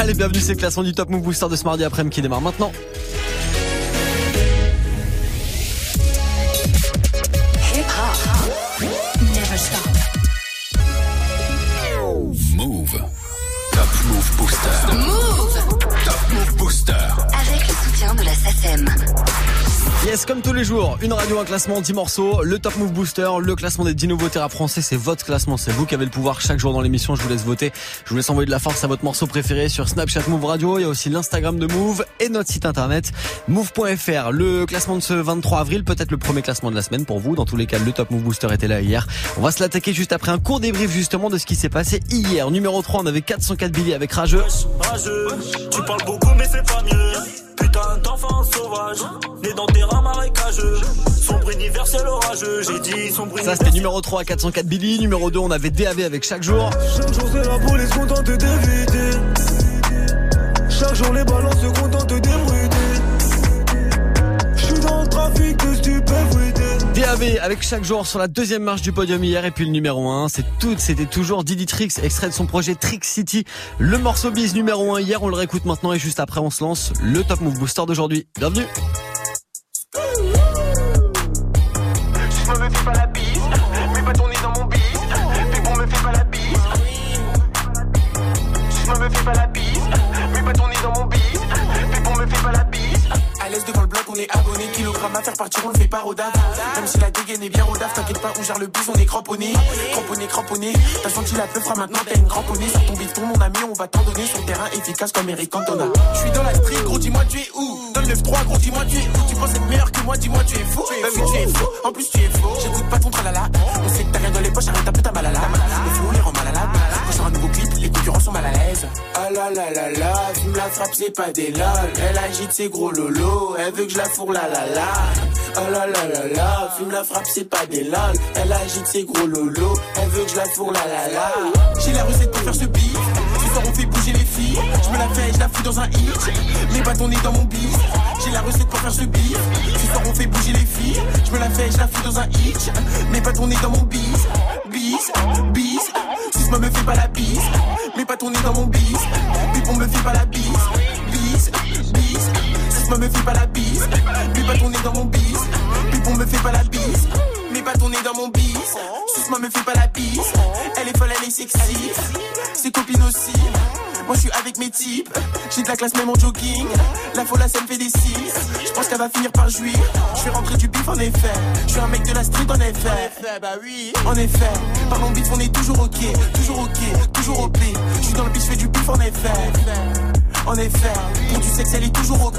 Allez, bienvenue, c'est le classement du Top Move Booster de ce mardi après-midi qui démarre maintenant. Move. Top Move Booster. Move. Top Move Booster. Avec le soutien de la SACEM. Yes, comme tous les jours, une radio, un classement, 10 morceaux, le Top Move Booster, le classement des 10 nouveautés rap français, c'est votre classement, c'est vous qui avez le pouvoir chaque jour dans l'émission, je vous laisse voter. Je vous laisse envoyer de la force à votre morceau préféré sur Snapchat Move Radio, il y a aussi l'Instagram de Move et notre site internet move.fr. Le classement de ce 23 avril, peut-être le premier classement de la semaine pour vous, dans tous les cas, le Top Move Booster était là hier. On va se l'attaquer juste après un court débrief justement de ce qui s'est passé hier. Numéro 3, on avait 404 billets avec Rageux. Rageux, tu parles beaucoup mais c'est pas mieux. Putain d'enfant sauvage, né dans des rats marécageux. Sombre universel orageux, j'ai dit sombre Ça c'était numéro 3 404 Billy, numéro 2 on avait DAV avec chaque jour. Chaque jour c'est la police contente d'éviter. Chaque jour les balances se DAV avec chaque jour sur la deuxième marche du podium hier et puis le numéro 1 c'est tout c'était toujours Didi Trix extrait de son projet Trick City le morceau bise numéro 1 hier on le réécoute maintenant et juste après on se lance le Top Move Booster d'aujourd'hui bienvenue Je me fais pas la bise, mais pas tourner dans mon bise. Puis bon me fait pas la bise. Je me fais pas la bise, mais pas tourner dans mon bise. Puis bon me fait pas la bise. À l'aise devant le bloc, on est abonné. Kilogramme à faire partir, on le fait pas au daf. Même si la dégaine est bien au daf, t'inquiète pas, on gère le bus, on est cramponné. Cramponné, cramponné. T'as senti la peufra, maintenant t'as une cramponnée. Sur ton bifton, mon ami, on va t'en donner. Sur terrain efficace comme Eric Cantona. Je suis dans la street, gros, dis-moi tu es où? Dans le 9-3, gros, dis-moi tu es où? Tu penses être meilleur que moi, dis-moi tu es fou? Bah oui, tu es fou. En plus, tu es faux. J'écoute pas ton tralala. On sait que t'as rien dans les poches, arrête un peu ta malala. Les concurrents sont mal à l'aise. Ah là là là là, fume la frappe, c'est pas des lol. Elle agite ses gros lolos, elle veut que je la fourre la la la. Ah là là là là, fume la frappe, c'est pas des lol. Elle agite ses gros lolos, elle veut que je la fourre la la la. J'ai la recette pour faire ce beat. Ce soir on fait bouger les filles. Je me la fais, je la fous dans un hit. Mes bâtons nez dans mon bis. J'ai la recette pour faire ce beat. Ce soir on fait bouger les filles. Je me la fais, je la fous dans un hit. Mes bâtons nez dans mon bis. Bis, bis. Si ce me fait pas la bise. Mes bâtons nez dans mon bis. Puis on me fait pas la bise. Bis, bis. Si ce me fait pas la bise. Mes bâtons nez dans mon bis. Puis on me fait pas la bise. Mes bâtons nez dans mon bis. Ce me fait pas la bise. Elle est folle, elle est sexy. Ses copines aussi. Moi je suis avec mes types, j'ai de la classe même en jogging. La folle ça me fait des six. Je pense qu'elle va finir par jouir. Je vais rentrer du bif en effet. Je suis un mec de la street en effet. bah oui. En effet, parlons bif on est toujours ok, toujours ok, toujours OP. Je suis dans le bif, je fais du bif en effet. En effet, pour du sexe elle est toujours OP.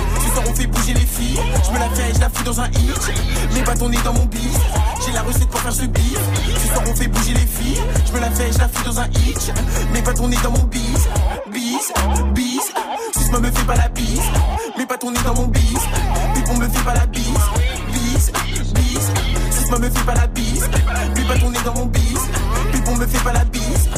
Ce soir on fait bouger les filles. Je me la fais, je la fous dans un hit. Mes bâtons nez dans mon bis. J'ai la recette pour faire ce beat. Ce soir on fait bouger les filles. Je me la fais, je la fous dans un hit. Mes bâtons nez dans mon bis. Bis, bis. Si ce me fait pas la bise. Mes bâtons nez dans mon bis. Puis on me fait pas la bise. Bis, bis. Si ce me fait pas la bise. Mes bâtons nez dans mon bis. Puis on me fait pas la bise.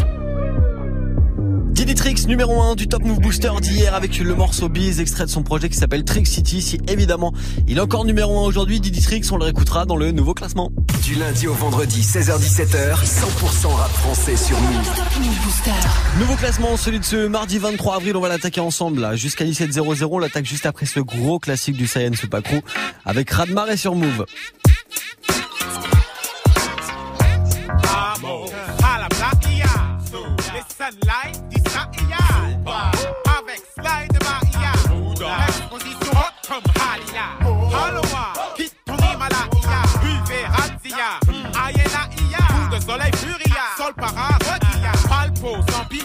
Didi Trix numéro 1 du Top Move Booster d'hier avec le morceau Biz extrait de son projet qui s'appelle Trick City. Si évidemment il est encore numéro 1 aujourd'hui, Didi Trix, on le réécoutera dans le nouveau classement. Du lundi au vendredi, 16h17h, 100% rap français sur Move. Nouveau classement, celui de ce mardi 23 avril, on va l'attaquer ensemble là, jusqu'à 17h00. On l'attaque juste après ce gros classique du Saiyan Supakru avec Radmar et sur Move.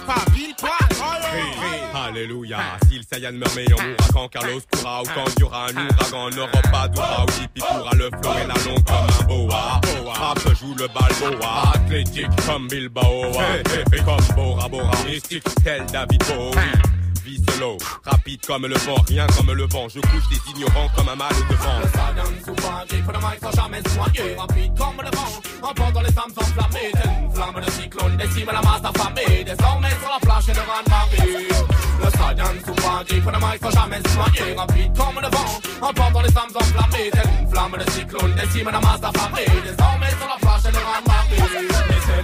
Pipa, pile poil. Alléluia. Si le Saiyan meurt, mais on mourra quand Carlos courra ou quand il y aura un ouragan. Pas d'aura ou Hippie pourra le fleurer la longue comme un boa. Frappe, joue le balboa. Athlétique comme Bilbao. Et comme Bora Bora. Mystique tel David Bowie. Solo, rapide comme le vent, rien comme le vent. Je couche des ignorants comme un mal de vent. Le qui pour le mic sans jamais soigner Rapide comme le vent, emportant les femmes enflammées. Telle une flamme de cyclone, décime la masse affamée Désormais sur la plage et devant Marie. Le souvent grip pour le mic sans jamais noyer. Rapide comme le vent, emportant les flammes enflammées. Flamme de cyclone, décime la masse affamée Désormais sur la plage, elle est marée Laissez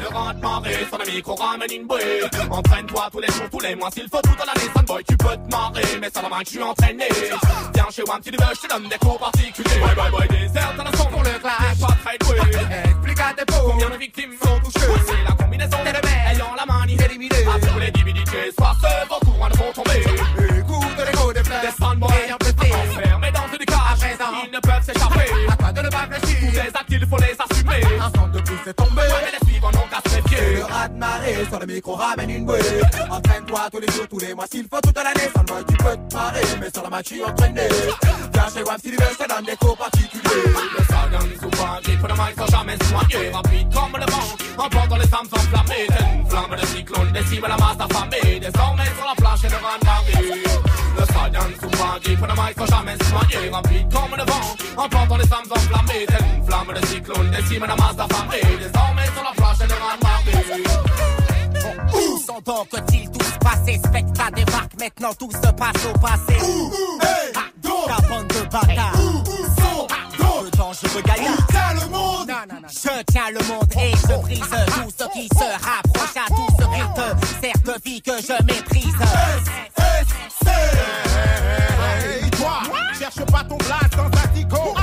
le de marée, sur le micro ramène une bouée. Entraîne-toi tous les jours, tous les mois, s'il faut toute l'année Sunboy, tu peux te marrer, mais sur la mic, je suis entraîné. Viens chez moi, petit neveu, je te donne des cours particuliers. Bye bye bye, désert dans le son pour le clash. Pas très doué, explique à tes peaux Combien de victimes sont touchées. C'est la combinaison des rebelles ayant la manie éliminée À tous les divinités, soir ce vos courants vont tomber. Écoute l'écho des fleurs. Des soundboys enfermés dans une cage. Ils ne peuvent s'échapper. À toi de ne pas Tous fléchir. les actes, il faut les assumer. Un centre de plus est tombé. Les méfier le rat de marée sur le micro ramène une bouée. Entraîne-toi tous les jours, tous les mois, s'il faut toute l'année. Sans mode, tu peux te marrer, mais sur la match, tu entraîné. Viens chez si tu veux, je des cours particuliers. Le sardin souvent grip pour le mic sans jamais noyer Rapide comme le vent, emportant les flammes enflammées une flamme de cyclone, décime la masse affamée Désormais sur la plage et le vent marée Le sardin souvent grip pour le mic sans jamais se noyer Rapide comme le vent, emportant les flammes enflammées Telle une flamme de cyclone, décime la masse affamée Désormais sur la plage le vent marée Où sont donc ils tous passés? Spectre débarque, maintenant tout se passe au passé. Ah, Ta bande de bâtards dangereux gaillards Tiens le monde! Non, non, non. Je tiens le monde et je brise tout ce qui se rapproche à tout ce qui te sert de vie que je méprise. Hey, toi, cherche pas ton place dans un tico.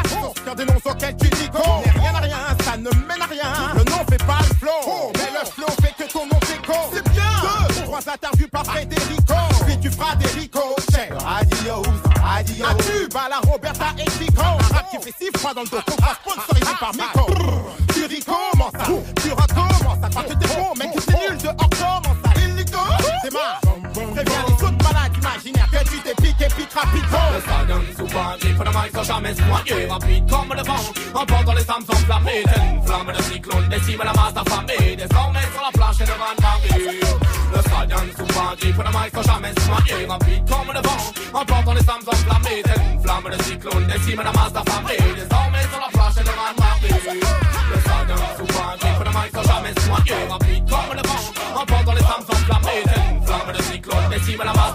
Sur des noms auxquels tu dis go. Rien à rien, ça ne mène à rien. Le nom fait pas le flow, mais le flow fait que ton nom s'écho. C'est bien. Deux, trois interviews par Federico. Puis tu feras des ricochets. Adios, adios. À la Roberta et Chico. Un rap qui fait six fois dans le dos. Sponsorisé par Miko. Tu recommences ça. Pique rapido. Le souvent grip pour le mic sans jamais se noyer Rapide comme le vent, emportant les flammes enflammées une flamme de cyclone, décime la masse affamée Désormais sur la plage et le vent marée Le souvent grip pour le mic sans jamais se noyer Rapide comme le vent, emportant les flammes enflammées une flamme de cyclone, décime la masse affamée Désormais sur la plage et le vent marée Le souvent grip pour le mic sans jamais comme le vent, emportant les flammes enflammées une flamme de cyclone, décime la masse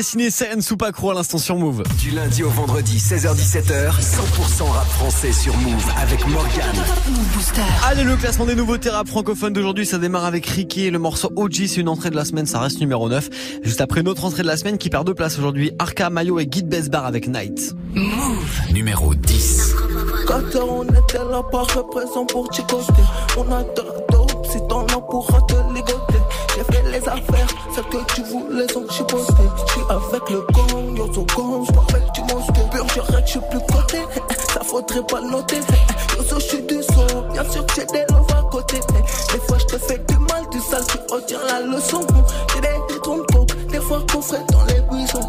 Le raz de marée signé CN Soupacro à l'instant sur Move. Du lundi au vendredi, 16h17h, 100% rap français sur Move avec Morgan. Move Booster. Allez, le classement des nouveautés rap francophones d'aujourd'hui, ça démarre avec Ricky. Le morceau OG, c'est une entrée de la semaine, ça reste numéro 9. Juste après une autre entrée de la semaine qui perd deux places aujourd'hui, Arca, Mayo et Guide Besbar avec Night. Numéro 10. Quand on était là, pas pour. On a de la dope, si t'en as pourra te affaires, celles que tu voulais sont chipoter. J'suis avec le gang, yo so gang, j'suis avec du monstre. Pur, j'arrête, j'suis plus côté. Ça faudrait pas le noter. Yo so j'suis du son, bien sûr que j'ai des love à côté. Des fois j'te fais du mal, du sale, tu retiens la leçon. J'ai des coke, des fois qu'on ferait dans les buissons.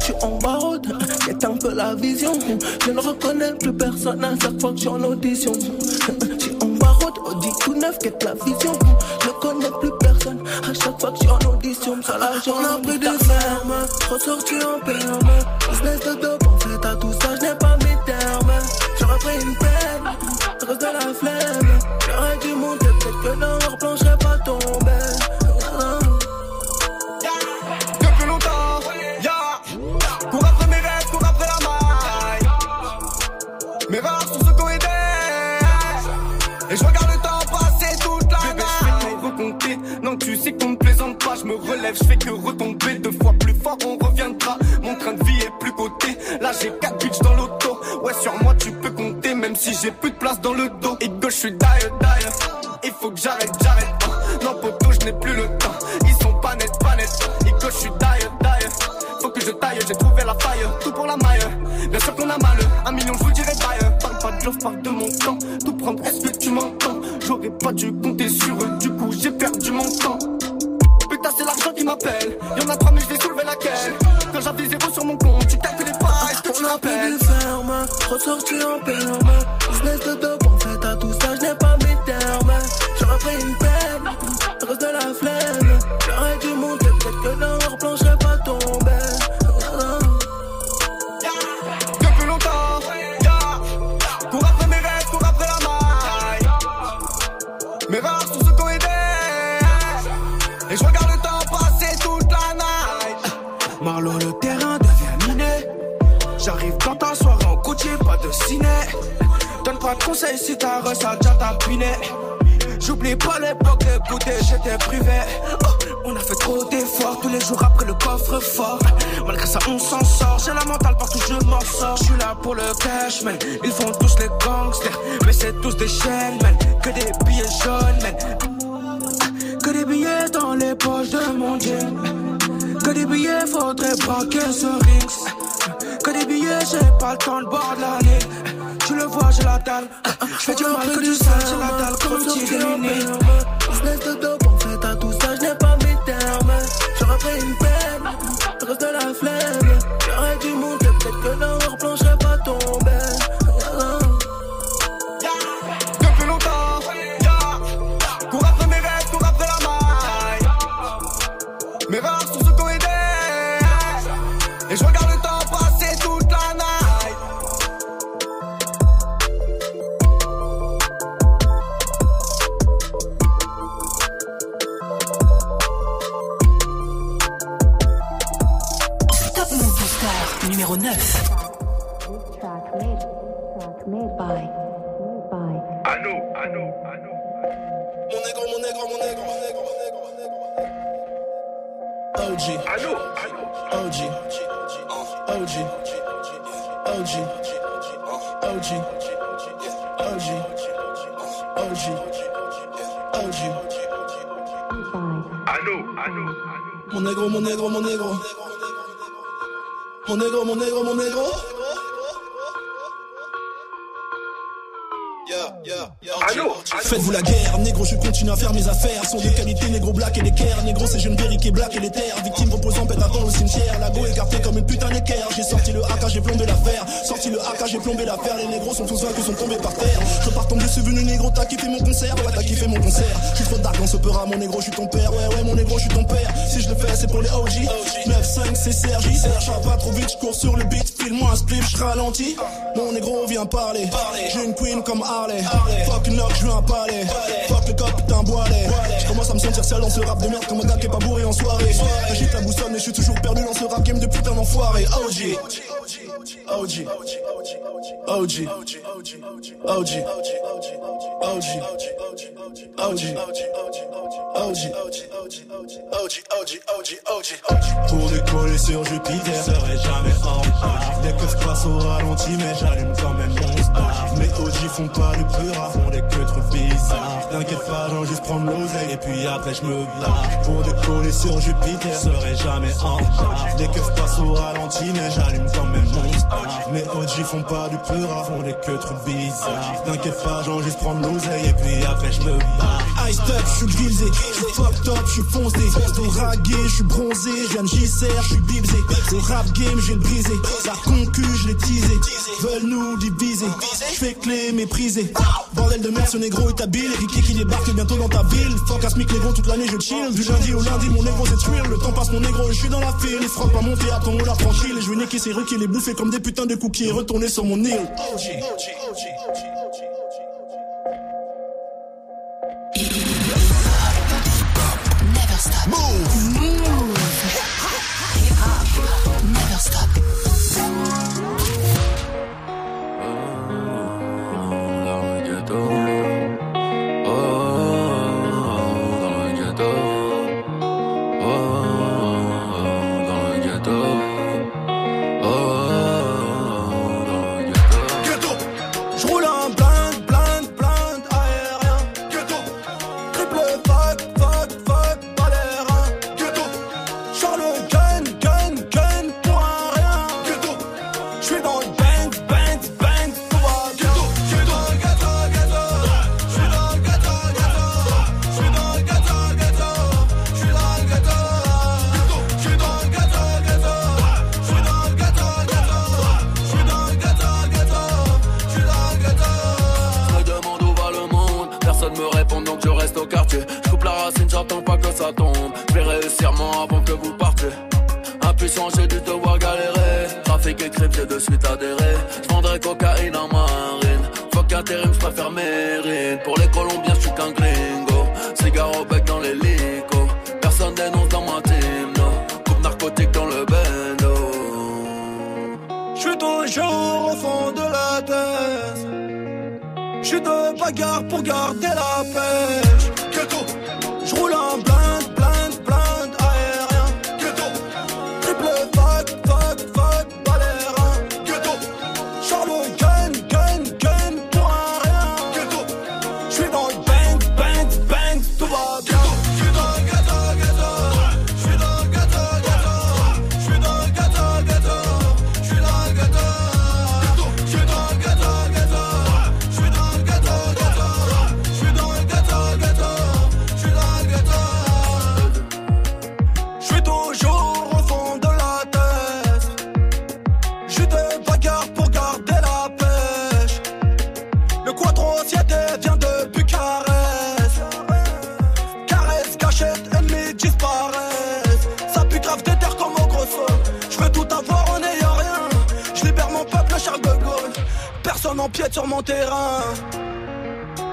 J'suis en barode, c'est un peu la vision. Je ne reconnais plus personne à chaque fois que j'suis en audition. J'suis en barode, Audi tout neuf, quête la vision? Que j'suis en audition. Ça la journée a pris de ferme, ressorti en perme. Business de dope, en fait à tout je fais que retomber. Deux fois plus fort, on reviendra. Mon train de vie est plus coté. Là, j'ai quatre bitches dans l'auto. Ouais, sur moi, tu peux compter. Même si j'ai plus de place dans le dos. Et gauche, je suis die, die. Il faut que j'arrête, m'appelle. Y'en a trois, mais je vais soulever laquelle. Quand j'avais zéro sur mon compte, tu calculais pas. Est-ce que tu On ferme, ressorti en perme. Business de dope, en ta ressa déjà tapiné. J'oublie pas l'époque de goûter, j'étais privé. Oh, on a fait trop d'efforts tous les jours après le coffre fort. Malgré ça, on s'en sort. J'ai la mentale partout, je m'en sors. Je suis là pour le cash, man. Ils font tous les gangsters, mais c'est tous des chaînes, man. Que des billets jaunes, man. Que des billets dans les poches de mon jean. Que des billets, faudrait braquer ce rings. Que des billets, j'ai pas le temps de boire de la. Tu le vois, j'ai la dalle. Je fais du mal que du sale, j'ai la dalle comme un petit démuni. Business de dope, en fait, à tout ça, je n'ai pas mis terme. J'aurais pris une peine, le reste de la flemme. J'aurais dû monter, peut-être que dans leur plan, je pas tombé. Depuis longtemps, yeah. Cours après mes rêves, cours après la maille. Mes rares sont ceux qu'on aidé. Et je regarde le temps OG, Allô, allô. OG, OG, OG, OG, OG, OG, OG. Allô, allô, allô. Mon négro, mon négro, mon négro. Mon Faites-vous la guerre, négro, je continue à faire mes affaires. Sont de qualité, négro black et l'équerre. Négro, c'est jeune qui est black et les terres. Victime reposant, pète dans le cimetière. La go écartée comme une putain d'équerre. J'ai sorti le AK, j'ai plombé l'affaire. Sorti le AK, j'ai plombé l'affaire. Les négros sont tous vaincus, sont tombés par terre. Je pars tomber, c'est venu négro, t'as kiffé mon concert. Ouais, t'as kiffé mon concert. Je suis trop dark dans ce peur mon négro, je suis ton père. Ouais, ouais, mon négro, je suis ton père. Si je le fais, c'est pour les OG. 9-5, c'est Sergi. Serge, pas trop vite, je cours sur le beat. File-moi un spliff, je ralentis. Mon négro vient parler. J'ai une queen comme Harley. Fuck je veux un palais. Fuck le cop, putain, boilet. Je commence à me sentir seul dans ce rap de merde comme un gars qui est pas bourré en soirée. J'agite la boussole, mais je suis toujours perdu dans ce rap game de putain d'enfoiré. OG. OG. OG. OG. OG. OG. OG. Pour décoller sur Jupiter, serait jamais en. Les keufs passent au ralenti, mais j'allume quand même star. Mes OG font pas le peur, font des que trucs bizarres. T'inquiète pas, j'en juste prendre l'oseille et puis après je me barre. Pour décoller sur Jupiter, serait jamais en retard. Les keufs passent au ralenti, mais j'allume quand même mon star. Mes OG font pas du peur, font des que trucs bizarres. T'inquiète pas, j'en juste prendre l'oseille et puis après je me barre. Je suis grisé, je suis fucked up, je suis foncé, de ragué, je suis bronzé, je viens de JCR, je suis bibsé, le rap game, j'ai le brisé, la concu, je l'ai teasé, veulent nous diviser, je fais clé méprisé, bordel de merde, ce négro est habile, Ricky qui débarque bientôt dans ta ville, fuck Asmic négro toute l'année je chill, du lundi au lundi mon négro c'est le temps passe mon négro je suis dans la file, les frocs pas monter à ton là tranquille, et je vais niquer ces rues qui les bouffer comme des putains de cookies. Et retourner sur mon île. Et crime, j'ai de suite adhéré. Je vendrai cocaïne en marine. Fuck intérim, je préfère mérine. Pour les Colombiens, je suis qu'un gringo. Cigare au bec dans l'hélico. Personne dénonce dans ma team, no. Coupe narcotique dans le bendo. toujours au fond de la tête. Je suis de bagarre pour garder la pêche.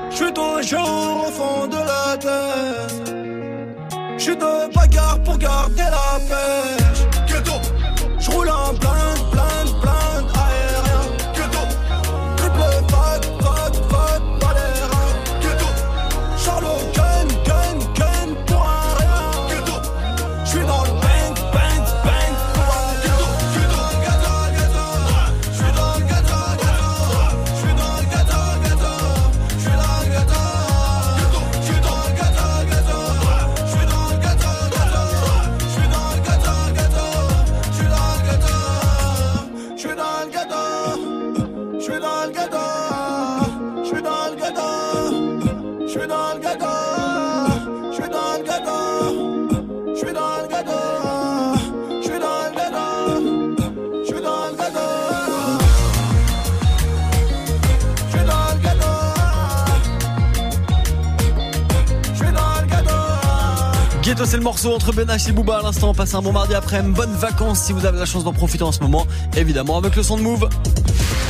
Je suis toujours au fond de la tête. Je suis de bagarre pour garder la pêche. Morceau entre Ben H et Booba à l'instant. Passez un bon mardi après, bonnes vacances si vous avez la chance d'en profiter en ce moment. Évidemment, avec le son de Move.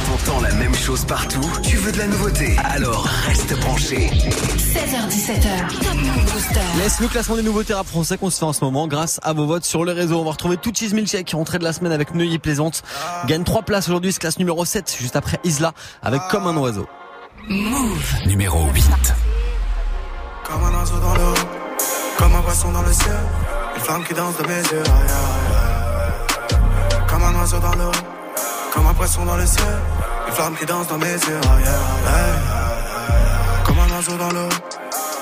T'entends la même chose partout Tu veux de la nouveauté Alors reste branché. 16h17h. Top Move Booster. Laisse le classement des nouveautés rap français qu'on se fait en ce moment grâce à vos votes sur les réseaux. On va retrouver tout Cheese Milkshake, rentrée de la semaine avec Neuilly Plaisante. Gagne 3 places aujourd'hui, se classe numéro 7, juste après Isla, avec Comme un oiseau. Move. Numéro 8. Comme un oiseau dans l'eau, comme un poisson dans le ciel, une flamme qui danse de mes yeux. Comme un oiseau dans l'eau, comme un poisson dans le ciel, une flamme qui danse dans mes yeux. Comme un oiseau dans l'eau,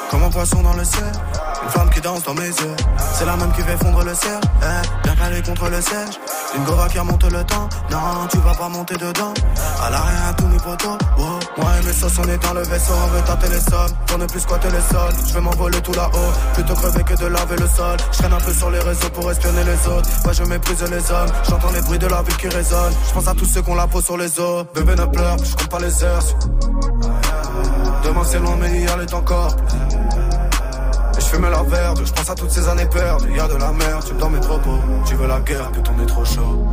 comme un poisson dans le ciel, une flamme qui danse dans mes yeux. C'est la même qui fait fondre le ciel, eh, bien calée contre le siège. Une gova qui remonte le temps, non, tu vas pas monter dedans. À l'arrière, tous mes potos, oh. Moi et mes sauces, on est dans le vaisseau, on veut tâter les sommes. Pour ne plus squatter les sols, je vais m'envoler tout là-haut. Plutôt crever que de laver le sol. Je traîne un peu sur les réseaux pour espionner les autres. Moi je méprise les hommes, j'entends les bruits de la ville qui résonnent. Je pense à tous ceux qu'on la peau sur les os. Bébé ne pleure, je compte pas les heures. Demain c'est loin, mais hier est encore. Je fume la verde, je pense à toutes ces années perdues. Y'a de la merde, tu me dans mes propos. Tu veux la guerre, que ton est trop chaud.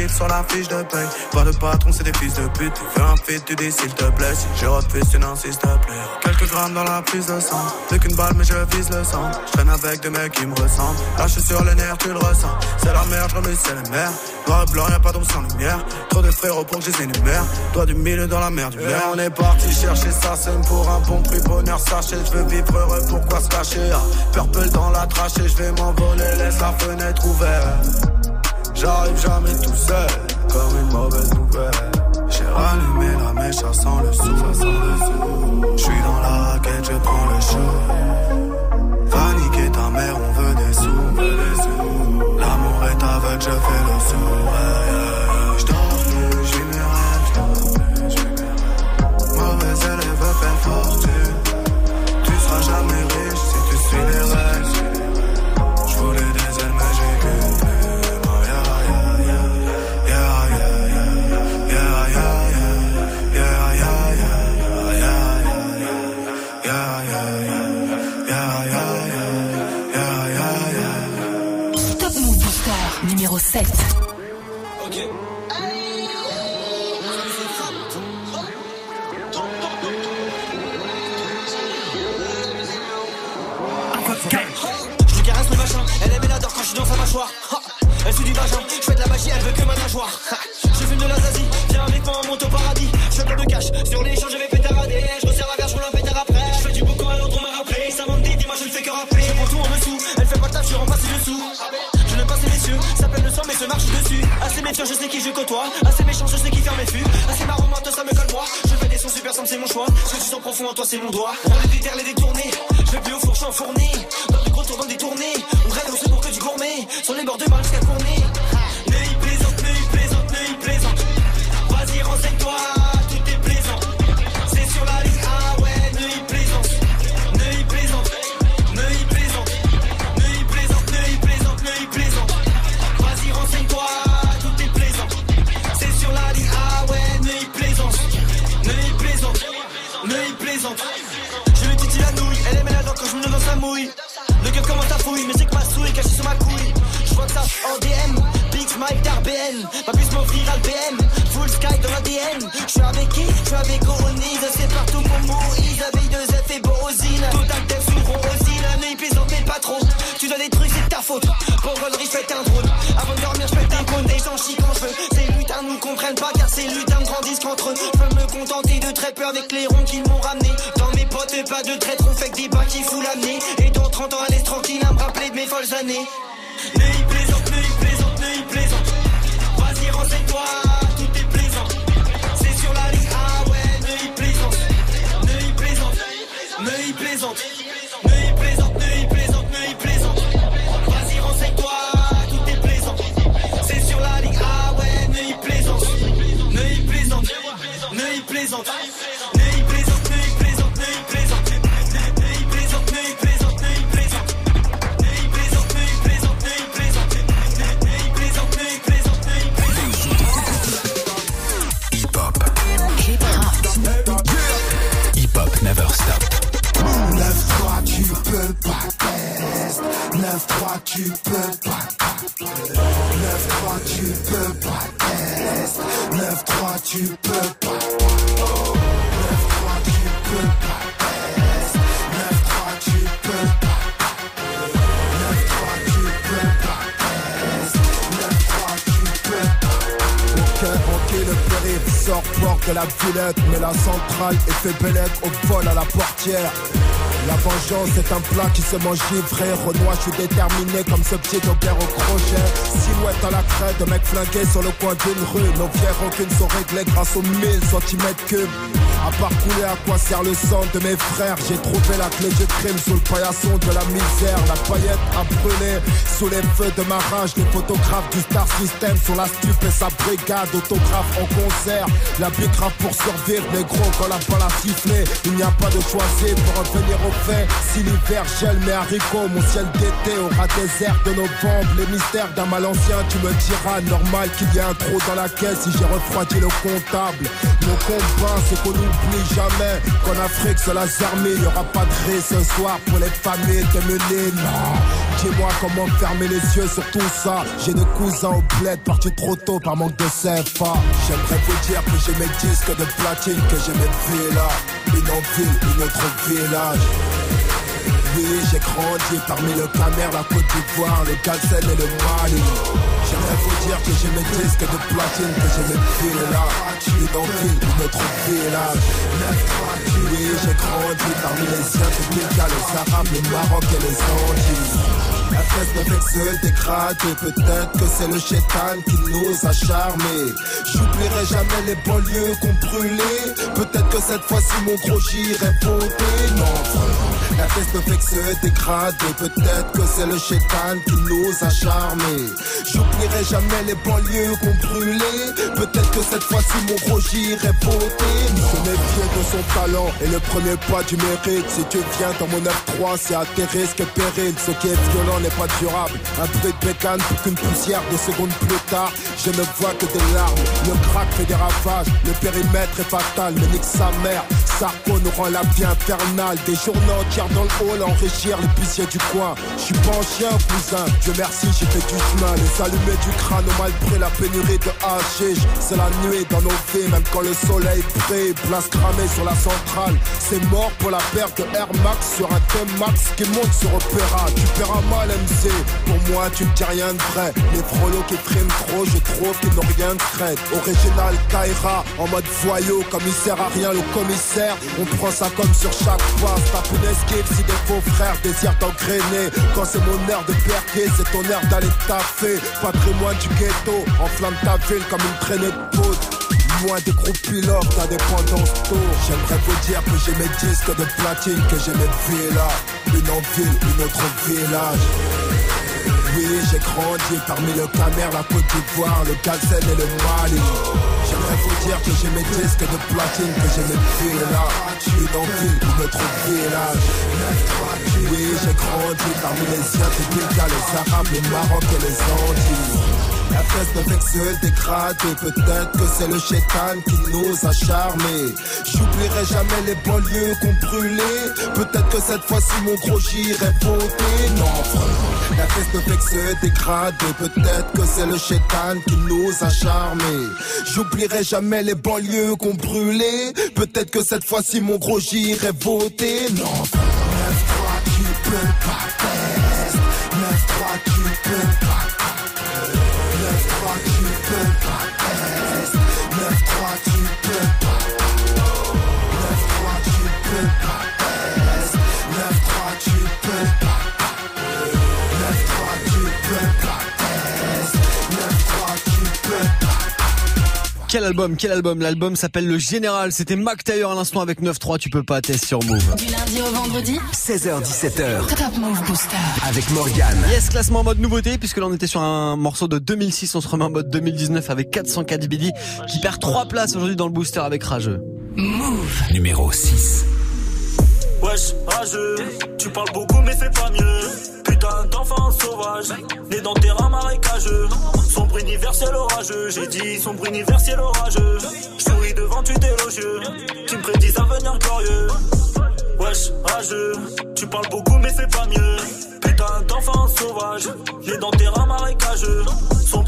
Chiffres sur la fiche de paye. Pas de patron, c'est des fils de pute. Tu veux un fit, tu dis s'il te plaît. Si je refuse, tu n'insistes plus. Quelques grammes dans la prise de sang. Plus qu'une balle, mais je vise le sang. J'traîne avec des mecs qui me ressemblent. Là, j'suis sur les nerfs, tu le ressens. C'est la merde, j'remets, c'est la merde. Noir et blanc, y'a pas d'ombre sans lumière. Trop de frérots pour que je les énumère. Toi du milieu dans la mer du verre. on est parti chercher ça, c'est pour un bon prix. Bonheur sachet, je veux vivre heureux, pourquoi se cacher? Ah, Purple dans la trachée, je vais m'envoler, laisse la fenêtre ouverte. J'arrive jamais tout seul, comme une mauvaise nouvelle. J'ai rallumé la mèche, ça sent le sou, ça sent le sou. J'suis dans la raquette, je prends le show. Va niquer ta mère, on veut des sous. L'amour est aveugle, je fais le sourd. Mange givré Renoir, je suis déterminé comme ce pied d'opère au crochet. Silhouette à la crête, mec flingué sur le coin d'une rue. Nos vieilles rancunes sont réglées grâce aux 1000 cm cubes À à quoi sert le sang de mes frères? J'ai trouvé la clé du crime sous le paillasson de la misère. La paillette a brûlé sous les feux de ma rage. Les photographes du Star System sur la stupe et sa brigade Autographe en concert, la bicrave pour survivre Les gros quand la balle a sifflé Il n'y a pas de choisi pour revenir au fait. Si l'hiver gèle mes haricots Mon ciel d'été aura des airs de novembre. Les mystères d'un mal ancien tu me diras Normal qu'il y ait un trou dans la caisse. Si j'ai refroidi le comptable Mon combat c'est qu'on n'oublie jamais. Qu'en Afrique c'est la armée y aura pas de riz ce soir pour les familles démunies Non. Dis-moi comment fermer les yeux sur tout ça. J'ai des cousins au bled partis trop tôt par manque de CFA J'aimerais vous dire que j'ai mes disques de platine Que j'ai mes villas. Une en ville, une autre village j'ai grandi parmi le Camer, la Côte d'Ivoire, le Galsen et le Mali. J'aimerais vous dire que j'ai mes disques de platine, que j'ai mes villas, une en ville, une autre village. Oui, j'ai grandi parmi les siens, les les Arabes, le Maroc et les Antilles. La fête ne fait que se dégrader, peut-être que c'est le chétan qui nous a charmés. J'oublierai jamais les banlieues qu'on brûlait. Peut-être que cette fois-ci mon gros j'irai voter. Non. La fête ne fait que se dégrader, peut-être que c'est le chétan qui nous a charmés. J'oublierai jamais les banlieues qu'on brûlait. Peut-être que cette fois-ci mon gros j'irai voter. Se méfier de son talent et le premier pas du mérite. Si tu viens dans mon 9-3, c'est à tes risques et périls. Ce qui est violent n'est pas durable. Un bruit de bécane pour qu'une poussière de secondes plus tard, je ne vois que des larmes. Le crack fait des ravages, le périmètre est fatal, mais nique sa mère. Sarko nous rend la vie infernale. Des journées entières dans le hall, enrichir les pisiers du coin. Je suis pas un chien, cousin. Dieu merci, j'ai fait du chemin. Les allumés du crâne au mal la pénurie de hashish. C'est la nuit dans nos vies, même quand le soleil brille. Place cramée sur la centrale. C'est mort pour la perte de Air Max sur un T-Max qui monte sur Opéra. Tu paieras mal, MC. Pour moi, tu ne dis rien de vrai. Les frolos qui friment trop, je trouve qu'ils n'ont rien de crête. Original Kaira, en mode voyou, comme il sert à rien le commissaire. On prend ça comme sur chaque fois. Tape une esquive si des faux frères désirent t'engrainer. Quand c'est mon heure de perquer, c'est ton heure d'aller taffer. Patrimoine du ghetto, enflamme ta ville comme une traînée de poudre. Loin des groupes pilotes, d'indépendance tour. J'aimerais vous dire que j'ai mes disques de platine, que j'ai mes villas. Une en ville, une autre au village. Oui, j'ai grandi parmi le Camer, la Côte d'Ivoire, le Galsen et le Mali. J'aimerais vous dire que j'ai mes disques de platine, que j'ai mes villas. Une en ville, autre au village. Oui, j'ai grandi parmi les scientifiques, les Arabes, les Maroc et les Antilles. La fesse fait que se dégrader Peut-être que c'est le chétan qui nous a charmés. J'oublierai jamais les banlieues qu'on brûlait. Peut-être que cette fois-ci mon gros j'irai voter Non La fesse fait que se dégrader Peut-être que c'est le chétan qui nous a charmés. J'oublierai jamais les banlieues qu'on brûlait. Peut-être que cette fois-ci mon gros j'irai voter Non frère 9-3 tu peux pas test 9-3 tu peux Quel album, quel album? L'album s'appelle Le Général. C'était Mac Taylor à l'instant avec 9-3. Tu peux pas tester sur Move. Du lundi au vendredi 16h17h Top Move Booster. avec Morgane. Yes, classement en mode nouveauté, puisque là on était sur un morceau de 2006, on se remet en mode 2019 avec 404 BD, qui perd 3 places aujourd'hui dans le booster avec Rageux. Move. Numéro 6. Wesh, rageux, tu parles beaucoup mais c'est pas mieux. Putain d'enfant sauvage, né dans terrain marécageux. Sombre universel orageux, j'ai dit sombre universel orageux. Souris devant tu élogieux, qui me prédisent un avenir glorieux. Wesh, rageux, tu parles beaucoup mais c'est pas mieux. Putain d'enfant sauvage, né dans terrain marécageux.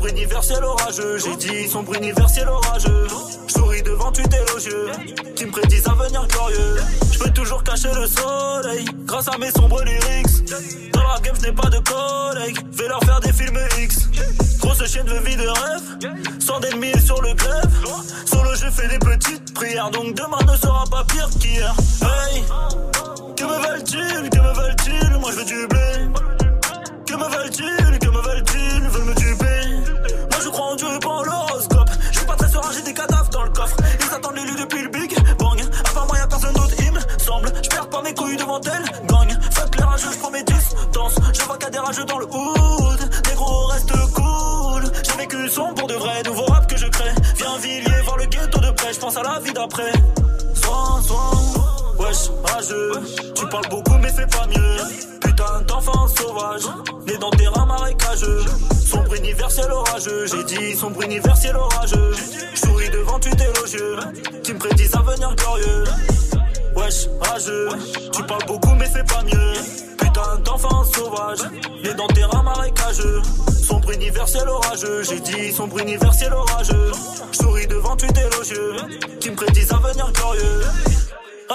Sombre universel orageux, j'ai dit sombre universel orageux. Souris devant tu élogieux, qui me prédisent un avenir glorieux. Je peux toujours cacher le soleil, grâce à mes sombres lyrics. Dans la game, je pas de collègues, vais leur faire des films X. Grosse chienne de vie de rêve, sans d'ennemis sur le glaive. Solo, je fais des petites prières, donc demain ne sera pas pire qu'hier. Hey, que me veulent-ils, que me veulent-ils, moi je veux du blé. Que me veulent-ils, que me veulent-ils, crois en Dieu et pas en l'horoscope. Je suis pas très serein, j'ai des cadavres dans le coffre. Ils attendent l'élu depuis le Big Bang. À part moi, y'a personne d'autre, il me semble. Je perds pas mes couilles devant elle, gagne. Fuck les rageux, je prends mes distances. Je vois a des rageux dans le hood. Négro, reste cool. J'ai vécu son pour de vrai, nouveau rap que je crée. Viens Villiers, voir le ghetto de près. Je pense à la vie d'après. Soin, soin. Wesh, rageux, tu parles beaucoup mais c'est pas mieux. Putain d'enfant sauvage, né dans terrain marécageux. Sombre universel orageux, j'ai dit sombre universel orageux. Souris devant tu élogieux, qui me prédisent un avenir glorieux. Wesh, rageux, tu parles beaucoup mais c'est pas mieux. Putain d'enfant sauvage, né dans terrain marécageux. Sombre universel orageux, j'ai dit sombre universel orageux. Souris devant tu élogieux, qui me prédisent un avenir glorieux.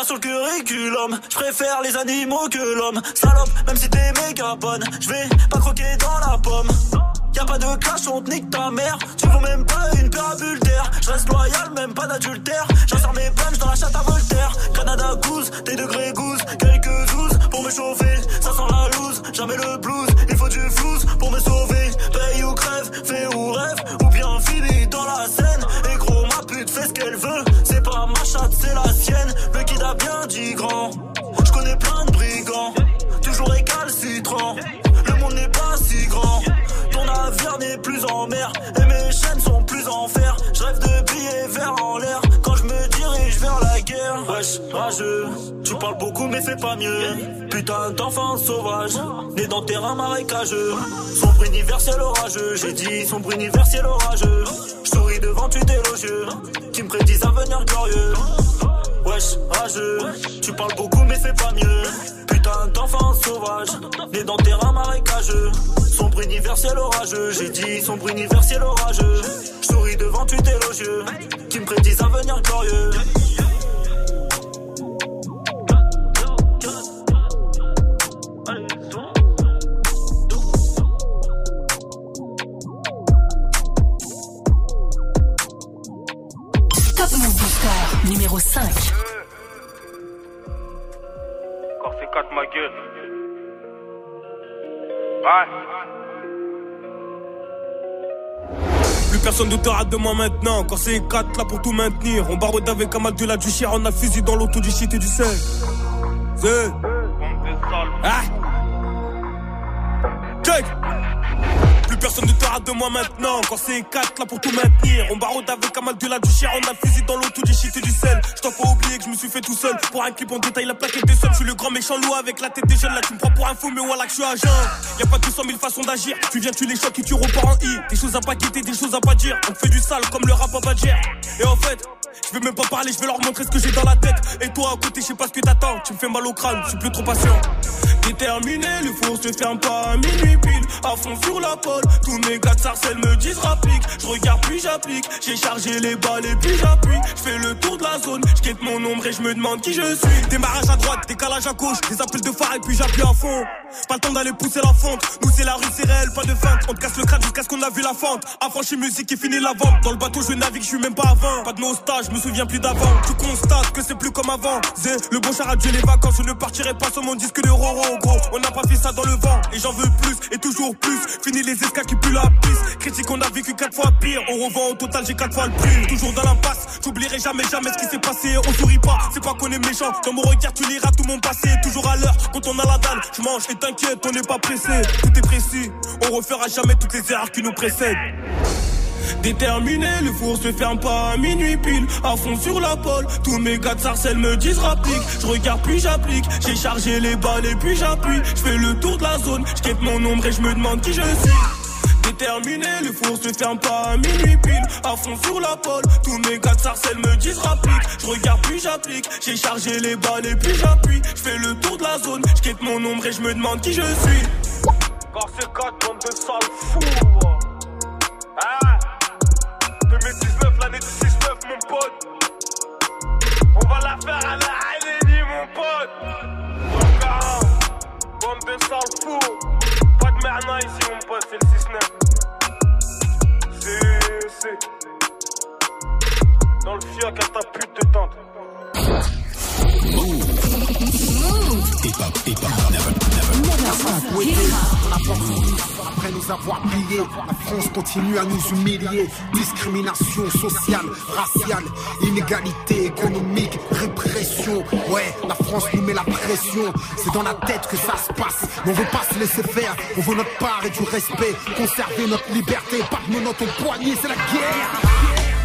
Sur le curriculum, je préfère les animaux que l'homme. Salope, même si t'es méga bonne, je vais pas croquer dans la pomme. Y'a pas de clash, on te nique ta mère. Tu vaux même pas une parabule d'air. Je reste loyal, même pas d'adultère. J'insère mes punches dans la chatte à Voltaire. Canada goose, tes degrés goose. Quelques ouzes pour me chauffer. Ça sent la loose, jamais le blues. Il faut du flouze pour me sauver. Paye ou mais c'est pas mieux. Putain d'enfant sauvage. Né dans terrain marécageux. Sombre universel orageux. J'ai dit sombre universel orageux. Je souris devant tu élogieux. Qui me prédisent un avenir glorieux. Wesh, rageux, tu parles beaucoup mais c'est pas mieux. Putain d'enfant sauvage, né dans terrain marécageux. Sombre universel orageux, j'ai dit sombre universel orageux. Je souris devant tu élogieux, qui me prédisent un avenir glorieux. Gueule. Ouais. Plus personne ne te rate de moi maintenant. Quand c'est 4 là pour tout maintenir. On barode avec un mal de la du chien. On a fusil dans l'auto du shit et du sel. Ah. Check. Personne ne te rate de moi maintenant. Quand c'est 4 là pour tout maintenir. On barode avec un mal de la du chien. On a fusil dans l'auto du shit et du sel. Je t'en pas oublier que je me suis fait tout seul. Pour un clip en détail, la plaquette des sommes. Je suis le grand méchant loup avec la tête des jeunes. Là, tu me prends pour un fou, mais voilà que je suis agent. Y a pas 200 000 façons d'agir. Tu viens, tu les chocs et tu repars en I. Des choses à pas quitter, des choses à pas dire. On fait du sale comme le rap à Badger. Et en fait, je vais même pas parler, je vais leur montrer ce que j'ai dans la tête. Et toi à côté, je sais pas ce que t'attends. Tu me fais mal au crâne, je suis plus trop patient. Déterminé, le four se ferme pas à minuit pile. À fond sur la pole, tous mes gars de sarcelles me disent rapplique. Je regarde puis j'applique, j'ai chargé les balles et puis j'appuie. Je fais le tour de la zone, je mon ombre et je me demande qui je suis. Démarrage à droite, décalage à gauche, des appels de phare et puis j'appuie à fond. Pas le temps d'aller pousser la fente. Nous c'est la rue, c'est réel, pas de feinte. On te casse le crâne jusqu'à ce qu'on a vu la fente. Affranchi musique et fini la vente. Dans le bateau je navigue, je suis même pas à 20. Pas de nostalgie, je me souviens plus d'avant. Tu constates que c'est plus comme avant. Zé, le bon char a tué les vacances. Je ne partirai pas sur mon disque de Roro, gros. On n'a pas fait ça dans le vent. Et j'en veux plus, et toujours plus. Fini les escas qui puent la piste. Critique, on a vécu quatre fois pire. On revend au total, j'ai quatre fois le prix. Toujours dans l'impasse, j'oublierai jamais, jamais ce qui s'est passé. On sourit pas, c'est pas qu'on est méchant. Dans mon regard, tu liras tout mon passé. Toujours à l'heure, quand on a la dalle. Je mange t'inquiète, on n'est pas pressé. Tout est précis, on refera jamais toutes les erreurs qui nous précèdent. Déterminé, le four se ferme pas à minuit pile. À fond sur la pole, tous mes gars de sarcelles me disent rapplique. Je regarde puis j'applique, j'ai chargé les balles et puis j'appuie. Je fais le tour de la zone, je mon ombre et je me demande qui je suis. Déterminé, le four se ferme pas à minuit pile. À fond sur la pole, tous mes gars de sarcelles me disent rapplique. Je regarde puis j'applique, j'ai chargé les balles et puis j'appuie. Je fais le tour de la zone, je quitte mon ombre et je me demande qui je suis. Encore ces quatre bande de sales fous. Ah 2019, l'année du 6-9, mon pote. On va la faire à la Halénie, mon pote. Encore. Bande de sales. Pas de merna ici, mon pote, c'est le 6-9. Dans le fioc à ta pute de tante. Après nous avoir pliés, la France continue à nous humilier. Discrimination sociale, raciale, inégalité économique, répression. Ouais, la France nous met la pression. C'est dans la tête que ça se passe. On veut pas se laisser faire. On veut notre part et du respect. Conserver notre liberté. Pas de notre poignet, c'est la guerre.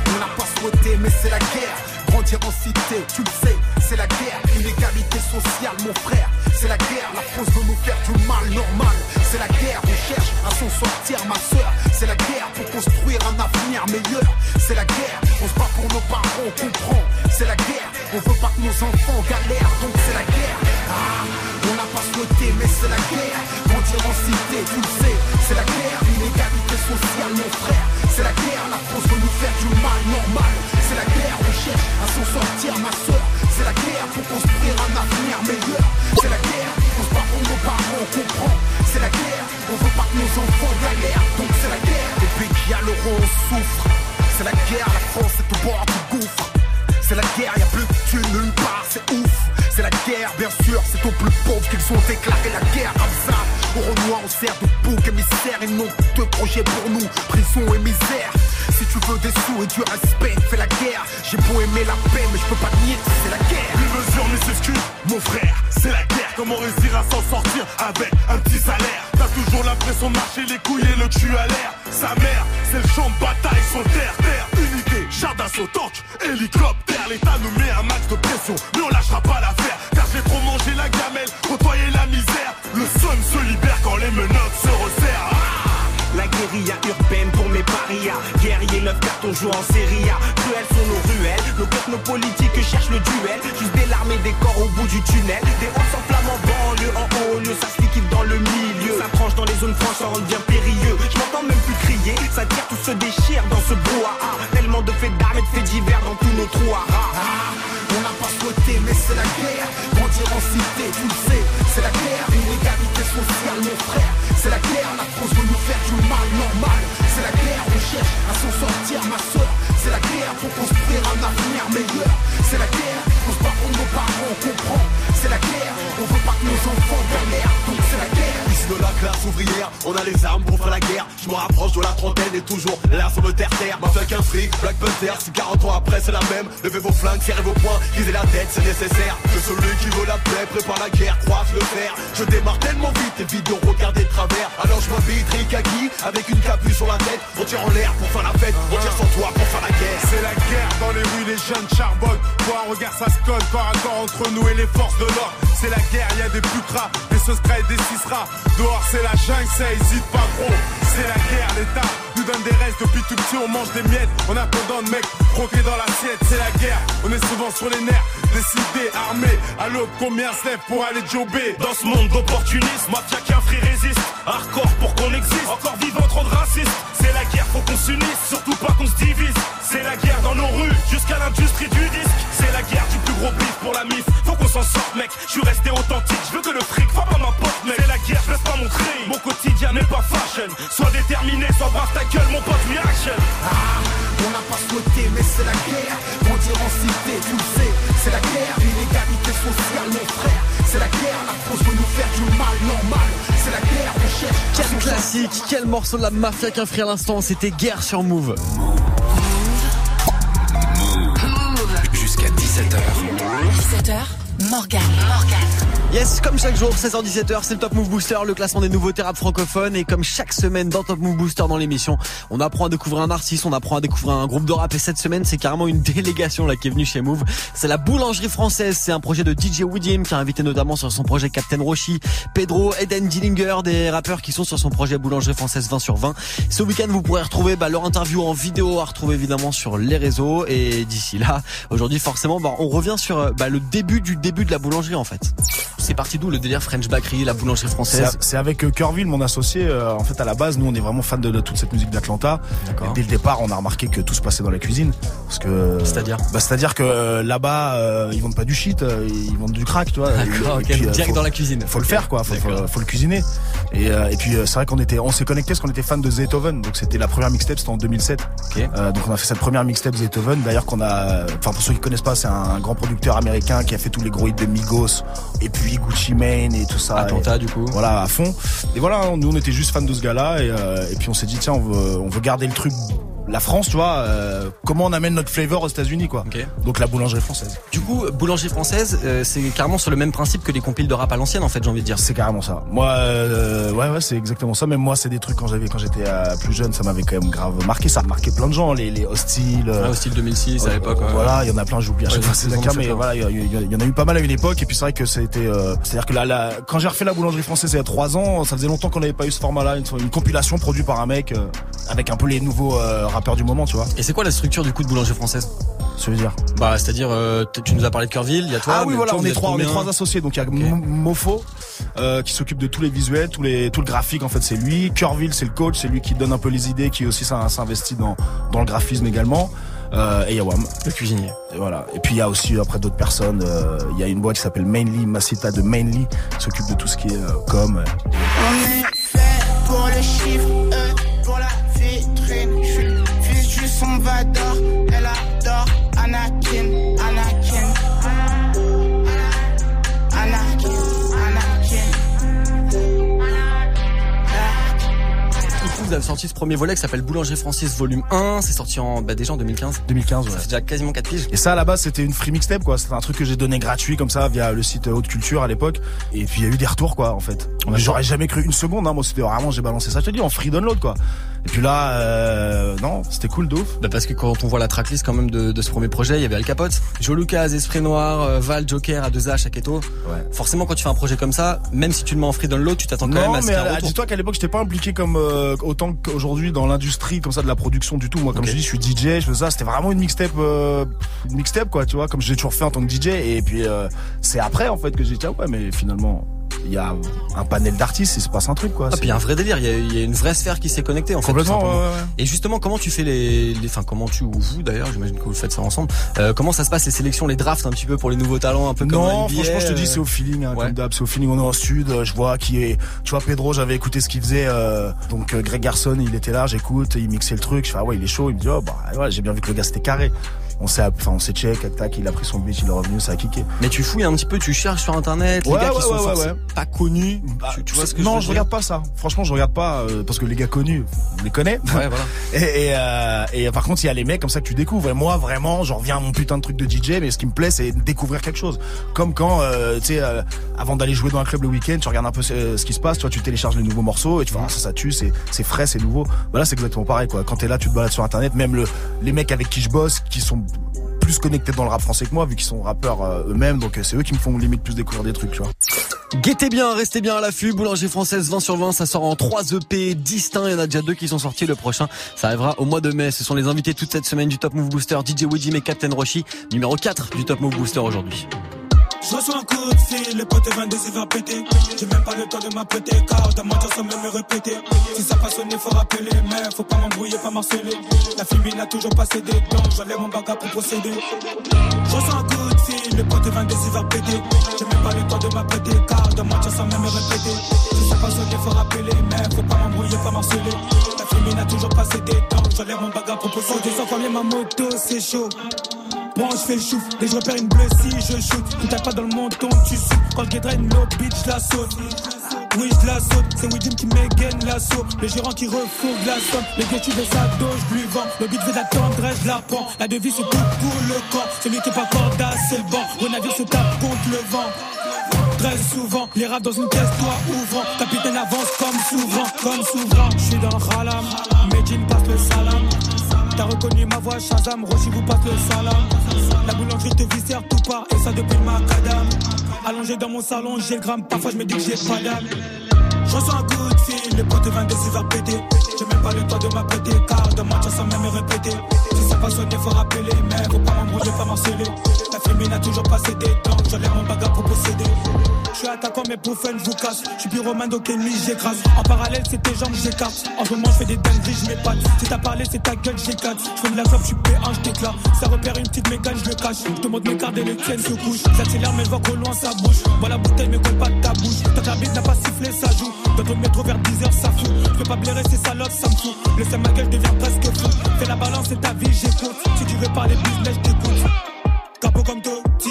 On n'a pas souhaité, mais c'est la guerre. En cité, tu le sais, c'est la guerre. Inégalité sociale, mon frère, c'est la guerre. La France veut nous faire du mal normal. C'est la guerre, on cherche à s'en sortir, ma soeur. C'est la guerre pour construire un avenir meilleur. C'est la guerre, on se bat pour nos parents, on comprend. C'est la guerre, on veut pas que nos enfants galèrent, donc c'est la guerre. Ah, on n'a pas souhaité, mais c'est la guerre. Grandir en cité, tu le sais, c'est la guerre. Inégalité sociale, mon frère, c'est la guerre. La France veut nous faire du mal normal. C'est la guerre, on cherche à s'en sortir, ma soeur. C'est la guerre pour construire un avenir meilleur. C'est la guerre, on se bat pour nos parents, on comprend. C'est la guerre, on veut pas que nos enfants galèrent, donc c'est la guerre. Et puis qu'il y a l'euro, on souffre. C'est la guerre, la France est au bord du gouffre. C'est la guerre, y a plus de thunes nulle part, c'est ouf. C'est la guerre, bien sûr, c'est aux plus pauvres qu'ils ont déclaré la guerre comme ça. Au Renoir, on sert de bouc émissaire, ils n'ont que deux projets pour nous, prison et misère. Si tu veux des sous et du respect, fais la guerre. J'ai beau aimer la paix, mais je peux pas nier c'est la guerre. Mon frère, c'est la guerre. Comment réussir à s'en sortir avec un petit salaire? T'as toujours l'impression de marcher les couilles et le cul à l'air. Sa mère, c'est le champ de bataille, son terre, terre, unité, char d'assaut, tank, hélicoptère. L'État nous met un max de pression, mais on lâchera pas l'affaire. Car j'ai trop mangé la gamelle, côtoyé la misère. Le son se libère quand les menottes se resserrent. La guérilla urbaine pour mes parias. Guerrier 9 cartons jouent en série A. Cruelles sont nos ruelles, nos cosmopolitiques cherchent le duel. Juste des larmes et des corps au bout du tunnel. Des hauts s'enflamment en banlieue, en haut lieu, ça se liquide dans le milieu. Ça tranche dans les zones franches, ça rend bien périlleux. Je même plus crier, ça tire, tout se déchire dans ce brouhaha. Tellement de faits d'armes et de faits divers dans tous nos trous à rats. On n'a pas souhaité, mais c'est la guerre. Grandir en cité, tu le sais, c'est la guerre. L'inégalité sociale, mon frère, c'est la guerre. La France veut nous faire du mal normal. C'est la guerre, on cherche à s'en sortir, ma soeur. C'est la guerre pour construire un avenir meilleur. C'est la guerre, on se bat pour nos parents, on comprend. C'est la guerre, on veut pas que nos enfants galèrent. Donc c'est la guerre. De la classe ouvrière, on a les armes pour faire la guerre. Je me rapproche de la trentaine et toujours là sur le terre-terre. Ma flingue un fric, Black Panther, si 40 ans après c'est la même. Levez vos flingues, serrez vos poings, lisez la tête, c'est nécessaire. Que celui qui veut la paix prépare la guerre, croise le fer. Je démarre tellement vite, évite de regarder de travers. Alors je m'habille Rikaki avec une capuche sur la tête. On tire en l'air pour faire la fête, on tire sur toi pour faire la guerre. C'est la guerre dans les rues, les jeunes charbonnent. Pour un regard, ça se code corps entre nous et les forces de l'ordre. C'est la guerre, y a des pucras, des soscras et des cisras. Dehors, c'est la jungle, ça hésite pas gros. C'est la guerre, l'État nous donne des restes. Depuis tout petit, on mange des miettes. En attendant de mecs croqués dans l'assiette, c'est la guerre. On est souvent sur les nerfs, décidés, armés. À l'aube, combien se lève pour aller jobber? Dans ce monde d'opportunisme, mafia qu'un free résiste. Hardcore pour qu'on existe. Encore vivant, trop de racistes. C'est la guerre, faut qu'on s'unisse. Surtout pas qu'on se divise. C'est la guerre dans nos rues, jusqu'à l'industrie du disque. C'est la guerre du plus gros bif pour la mif. Faut qu'on s'en sorte, mec. Je suis resté authentique. Je veux que le fric soit pas ma pote, mec. C'est la guerre, je laisse pas mon. Mon quotidien n'est pas fashion. Sois déterminé, sois brave ta gueule, mon pote, reaction. Ah, on n'a pas souhaité, mais c'est la guerre. Grandir en cité, tu sais, c'est la guerre. L'inégalité sociale, mon frère, c'est la guerre. La France veut nous faire du mal normal. C'est la guerre, on cherche. Quel classique, quel morceau de la mafia qu'un frère à l'instant, c'était Guerre sur Move. Jusqu'à 17h. 17h, Morgan. Morgan. Yes, comme chaque jour, 16h-17h, c'est le Top Move Booster, le classement des nouveautés rap francophones. Et comme chaque semaine dans Top Move Booster dans l'émission, on apprend à découvrir un artiste, on apprend à découvrir un groupe de rap. Et cette semaine, c'est carrément une délégation là qui est venue chez Move. C'est la boulangerie française. C'est un projet de DJ Woodim qui a invité notamment sur son projet Captain Roshi, Pedro, Eden Dillinger, des rappeurs qui sont sur son projet boulangerie française 20 sur 20. Ce week-end, vous pourrez retrouver bah, leur interview en vidéo à retrouver évidemment sur les réseaux. Et d'ici là, aujourd'hui, forcément, bah, on revient sur bah, le début du début de la boulangerie en fait. C'est parti d'où le délire French Bakery, la boulangerie française C'est- avec euh, Curville, mon associé. euh, en fait, à la base, nous, on est vraiment fan de, de toute cette musique d'Atlanta. Dès le départ, on a remarqué que tout se passait dans la cuisine. Parce que. C'est-à-dire bah, C'est-à-dire que euh, là-bas, euh, ils vendent pas du shit, euh, ils vendent du crack, tu vois. D'accord, euh, direct faut- dans la cuisine. Faut le faire, quoi. Faut, faut, faut le cuisiner. Et, euh, et puis, euh, c'est vrai qu'on était, on s'est connecté parce qu'on était fan de Beethoven. Donc, c'était la première mixtape, c'était en 2007. Euh, donc, on a fait cette première mixtape Beethoven. D'ailleurs, qu'on a, enfin, pour ceux qui connaissent pas, c'est un grand producteur américain qui a fait tous les gros de Migos. Et puis, Gucci Mane et tout ça. Atlanta, Et- du coup. Voilà, à fond. Et voilà, nous, on était juste fans de ce gars-là. Et, euh, et puis, on s'est dit, tiens, on veut, on veut garder le truc. La France, tu vois, euh, comment on amène notre flavor aux États-Unis, quoi. Donc la boulangerie française. Du coup, boulangerie française, euh, c'est carrément sur le même principe que les compiles de rap à l'ancienne, en fait, j'ai envie de dire. C'est carrément ça. Moi, euh, ouais, ouais, c'est exactement ça. Même moi, c'est des trucs quand j'avais, quand j'étais euh, plus jeune, ça m'avait quand même grave marqué. Ça a marqué plein de gens, les, les hostiles. euh, Ouais, Hostile 2006 à l'époque. Voilà, il y en a plein, j'oublie à chaque fois c'est mais voilà, il y, en a eu pas mal à une époque. Et puis c'est vrai que c'était, euh, c'est-à-dire que là, là, quand j'ai refait la boulangerie française il y a trois ans, ça faisait longtemps qu'on n'avait pas eu ce format-là, une, une compilation produite par un mec avec un peu les nouveaux euh, rappeurs du moment, tu vois. Et c'est quoi la structure du coup de boulangerie française Ça veut dire Bah, c'est-à-dire, euh, t- tu nous as parlé de Curville, il y a toi. ah oui voilà toi, on est trois on est trois associés donc il y a Mo- Mofo euh, qui s'occupe de tous les visuels tous les tout le graphique en fait c'est lui. Curville c'est le coach c'est lui qui donne un peu les idées qui aussi s'in- s'investit dans dans le graphisme également. Euh, et Yawam le cuisinier. Et voilà. Et puis il y a aussi après d'autres personnes euh, il y a une boîte qui s'appelle Mainly Masita de Mainly qui s'occupe de tout ce qui est euh, com. Euh, On est fait pour le chiffre, son Vador, elle adore Anakin, Anakin. Anakin, Du coup, vous avez sorti ce premier volet qui s'appelle Boulangerie Francis volume 1. C'est sorti en, bah, déjà en 2015. 2015 ouais fait déjà quasiment 4 piges. Et ça à la base c'était une free mixtape quoi, c'était un truc que j'ai donné gratuit comme ça via le site Haute Culture à l'époque. Et puis il y a eu des retours quoi en fait. J'aurais jamais cru une seconde, hein. moi c'était vraiment j'ai balancé ça, je te dis en free download quoi. Et puis là, euh, non, C'était cool de ouf. Bah parce que quand on voit la tracklist quand même de, de ce premier projet, il y avait Al Capote, Joe Lucas, Esprit Noir, euh, Val, Joker, A2H, Aketo. Ouais. Forcément, quand tu fais un projet comme ça, même si tu le mets en free download, tu t'attends quand même à ce mais qu'il y ait un retour. dis-toi qu'à l'époque, j'étais pas impliqué comme euh, autant qu'aujourd'hui dans l'industrie comme ça de la production du tout. Moi, comme je dis, je suis DJ, je fais ça. C'était vraiment une mixtape, euh, une mixtape quoi, tu vois, comme j'ai toujours fait en tant que DJ. Et puis euh, c'est après en fait que j'ai dit ah ouais, mais finalement il y a un panel d'artistes, il se passe un truc quoi. Ah, puis il y a un vrai délire, il y a, il y a une vraie sphère qui s'est connectée en fait. Complètement, simplement. ouais, ouais. Et justement, comment tu fais les, les, enfin comment tu ou vous d'ailleurs, j'imagine que vous faites ça ensemble. Euh, comment ça se passe les sélections, les drafts un petit peu pour les nouveaux talents, un peu comme Non, en NBA, franchement, je te dis, euh, c'est au feeling, hein, ouais. comme d'hab, c'est au feeling. On est en sud, euh, je vois qui est, tu vois, Pedro, j'avais écouté ce qu'il faisait, euh, donc euh, Greg Garson, il était là, j'écoute, il mixait le truc, je fais, ah ouais, il est chaud, il me dit, oh, bah, ouais, j'ai bien vu que le gars c'était carré. On s'est, enfin, on s'est check, tac, tac, il a pris son beat, il est revenu, ça a kické. Mais tu fouilles un petit peu, tu cherches sur internet, Ouais, les gars ouais, qui sont ouais, pas connus. tu, tu vois ce que non, je je regarde pas ça. Franchement, je regarde pas euh, parce que les gars connus, on les connaît. Ouais, voilà. Et, et, euh, et par contre, il y a les mecs comme ça que tu découvres. Et moi, vraiment, j'en reviens à mon putain de truc de DJ. Mais ce qui me plaît, c'est découvrir quelque chose. Comme quand, euh, tu sais, euh, avant d'aller jouer dans un club le week-end, tu regardes un peu ce, ce qui se passe. Tu vois, tu télécharges les nouveaux morceaux et tu fais ah, ça, ça tue, c'est c'est frais, c'est nouveau. Bah là, c'est exactement pareil. Quoi. Quand t'es là, tu te balades sur internet. Même le, les mecs avec qui je bosse, qui sont plus connectés dans le rap français que moi, vu qu'ils sont rappeurs euh, eux-mêmes. Donc euh, c'est eux qui me font limite plus découvrir des trucs, tu vois. Guettez bien, restez bien à l'affût. Boulanger française 20 sur 20, ça sort en 3 EP distincts. Il y en a déjà deux qui sont sortis. Le prochain, ça arrivera au mois de mai. Ce sont les invités toute cette semaine du Top Move Booster, DJ Woody et Captain Roshi, numéro 4 du Top Move Booster aujourd'hui. Je reçois un coup de fil, le pote 22 il va péter. J'ai même pas le temps de m'apprêter, car dans sans même me répéter. Si ça passe sonner, faut rappeler, mais faut pas m'embrouiller, pas marceler. La fille n'a toujours pas cédé, donc j'enlève mon bagage pour procéder. Je reçois un coup de fil, le pote 22 il va péter. J'ai même pas le temps de m'apprêter, car dans sans même me répéter. Si ça passe sonner, faut rappeler, mais faut pas m'embrouiller, pas marceler. Fille n'a toujours pas cédé, donc j'enlève mon pour procéder. Faut descendre ma moto, c'est chaud. Bon, je fais le chouf, que je repère une bleue si je shoot. Tu tapes pas dans le menton, tu sautes. Quand je draine l'eau, bitch, la saute. Oui, je la saute, c'est Widim qui m'égaine l'assaut. Le gérant qui refourgue la somme. Le tu de sa dos, je lui vends. Le but veut d'attendre, je la prends. La devise, c'est tout pour le corps. Celui qui est pas c'est le banc. Renavire se tape contre le vent. Très souvent, les rats dans une caisse, toi ouvrant. Capitaine avance comme souverain, comme souverain. Je suis dans halam, Medine passe le salam. T'as reconnu ma voix, Shazam, Roshi vous passe le salam. La boulangerie te viscère tout part, et ça depuis le macadam. Allongé dans mon salon, j'ai le gramme, parfois je me dis que j'ai pas d'âme. Je reçois un coup de fil, le pote 22 il va péter. J'ai même pas le temps de m'apprêter, car de moi sans même me répéter. Si ça passe sonner, faut rappeler, mais faut pas m'embrouiller, pas marceler. La fille n'a toujours pas cédé, donc j'enlève mon bagage attaquant, mais pour fun, je vous casse. Je suis pyromane, donc ennemi, j'écrase. En parallèle, c'est tes jambes, j'écarte. En ce moment, je fais des dingueries, je m'épate. Si t'as parlé, c'est ta gueule, j'éclate. Je fais de la clope, je suis P1, je t'éclate. Ça repère une petite mégane, je le cache. Je te montre mes cartes et les tiennes se couchent. J'accélère, mais je vois loin, ça bouge. Moi, la bouteille me colle pas ta bouche. Que la bite n'a pas sifflé, ça joue. Dans ton métro vers 10h, ça fout. Je peux pas blairer ces salopes, ça me fout. Le seul ma gueule devient presque fou. Fais la balance, c'est ta vie, j'écoute. Si tu veux parler business, je t'écoute. Capot comme Totti,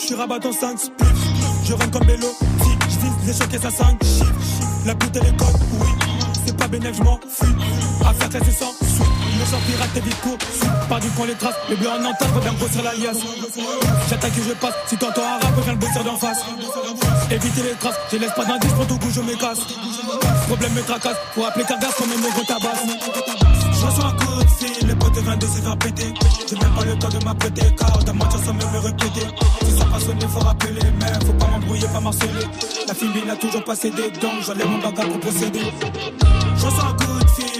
je suis rabat en 5 spliff. Je rentre comme Bello, si je vise les chocs et ça 5 chiffres. La bouteille est code, oui. C'est pas bénéf, je m'en fuis. Affaire classée sans sous. Le sort pirate, t'es vite. Pas du point les traces. Les bleus en entente, faut bien grossir l'alias. J'attaque et je passe. Si t'entends un rap, viens le bosser d'en face. Éviter les traces. Je laisse pas d'indice pour tout coup, je me casse. Problème me tracasse. Faut appeler Cargas comme un négro tabasse. Je reçois un coup de fil, le pote 22 il va péter. J'ai même pas le temps de m'apprêter, car dans ma sans me répéter. Si ça passe sonner, faut rappeler, mais faut pas m'embrouiller, pas marceler. La fille n'a toujours pas cédé, donc j'enlève mon bagage pour procéder. Je reçois un coup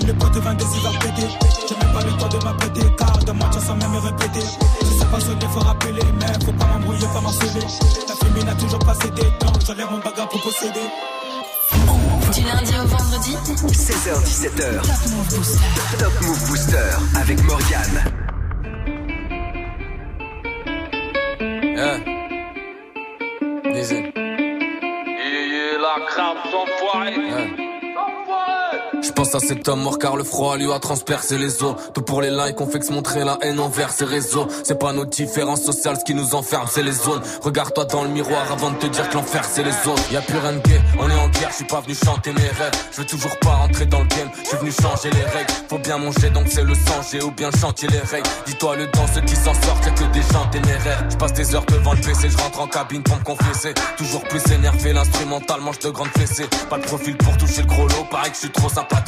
de le pote 22 il va péter. J'ai même pas le temps de m'apprêter, car dans ma sans même me répéter. Si ça passe sonner, faut rappeler, mais faut pas m'embrouiller, pas marceler. La fille n'a toujours pas cédé, donc j'enlève mon bagage pour procéder. Du lundi au vendredi 16h17h. Top Move Booster avec Morgane. Yeah. Dizzy. la crame s'enfoirée. Je pense à cet homme mort car le froid lui a transpercé les os. Tout pour les likes, on fait que se montrer la haine envers ces réseaux. C'est pas nos différences sociales ce qui nous enferme, c'est les zones. Regarde-toi dans le miroir avant de te dire que l'enfer c'est les autres. Y a plus rien de gay, on est en guerre, je suis pas venu chanter mes rêves. Je veux toujours pas rentrer dans le game, je suis venu changer les règles. Faut bien manger donc c'est le sang, j'ai ou bien chanter les règles. Dis-toi le dans ceux qui s'en sortent, y'a que des gens téméraires. Je passe des heures devant le PC, je rentre en cabine pour me confesser. Toujours plus énervé, l'instrumental mange de grandes fessées. Pas de profil pour toucher le gros lot, pareil que je suis trop sympathique.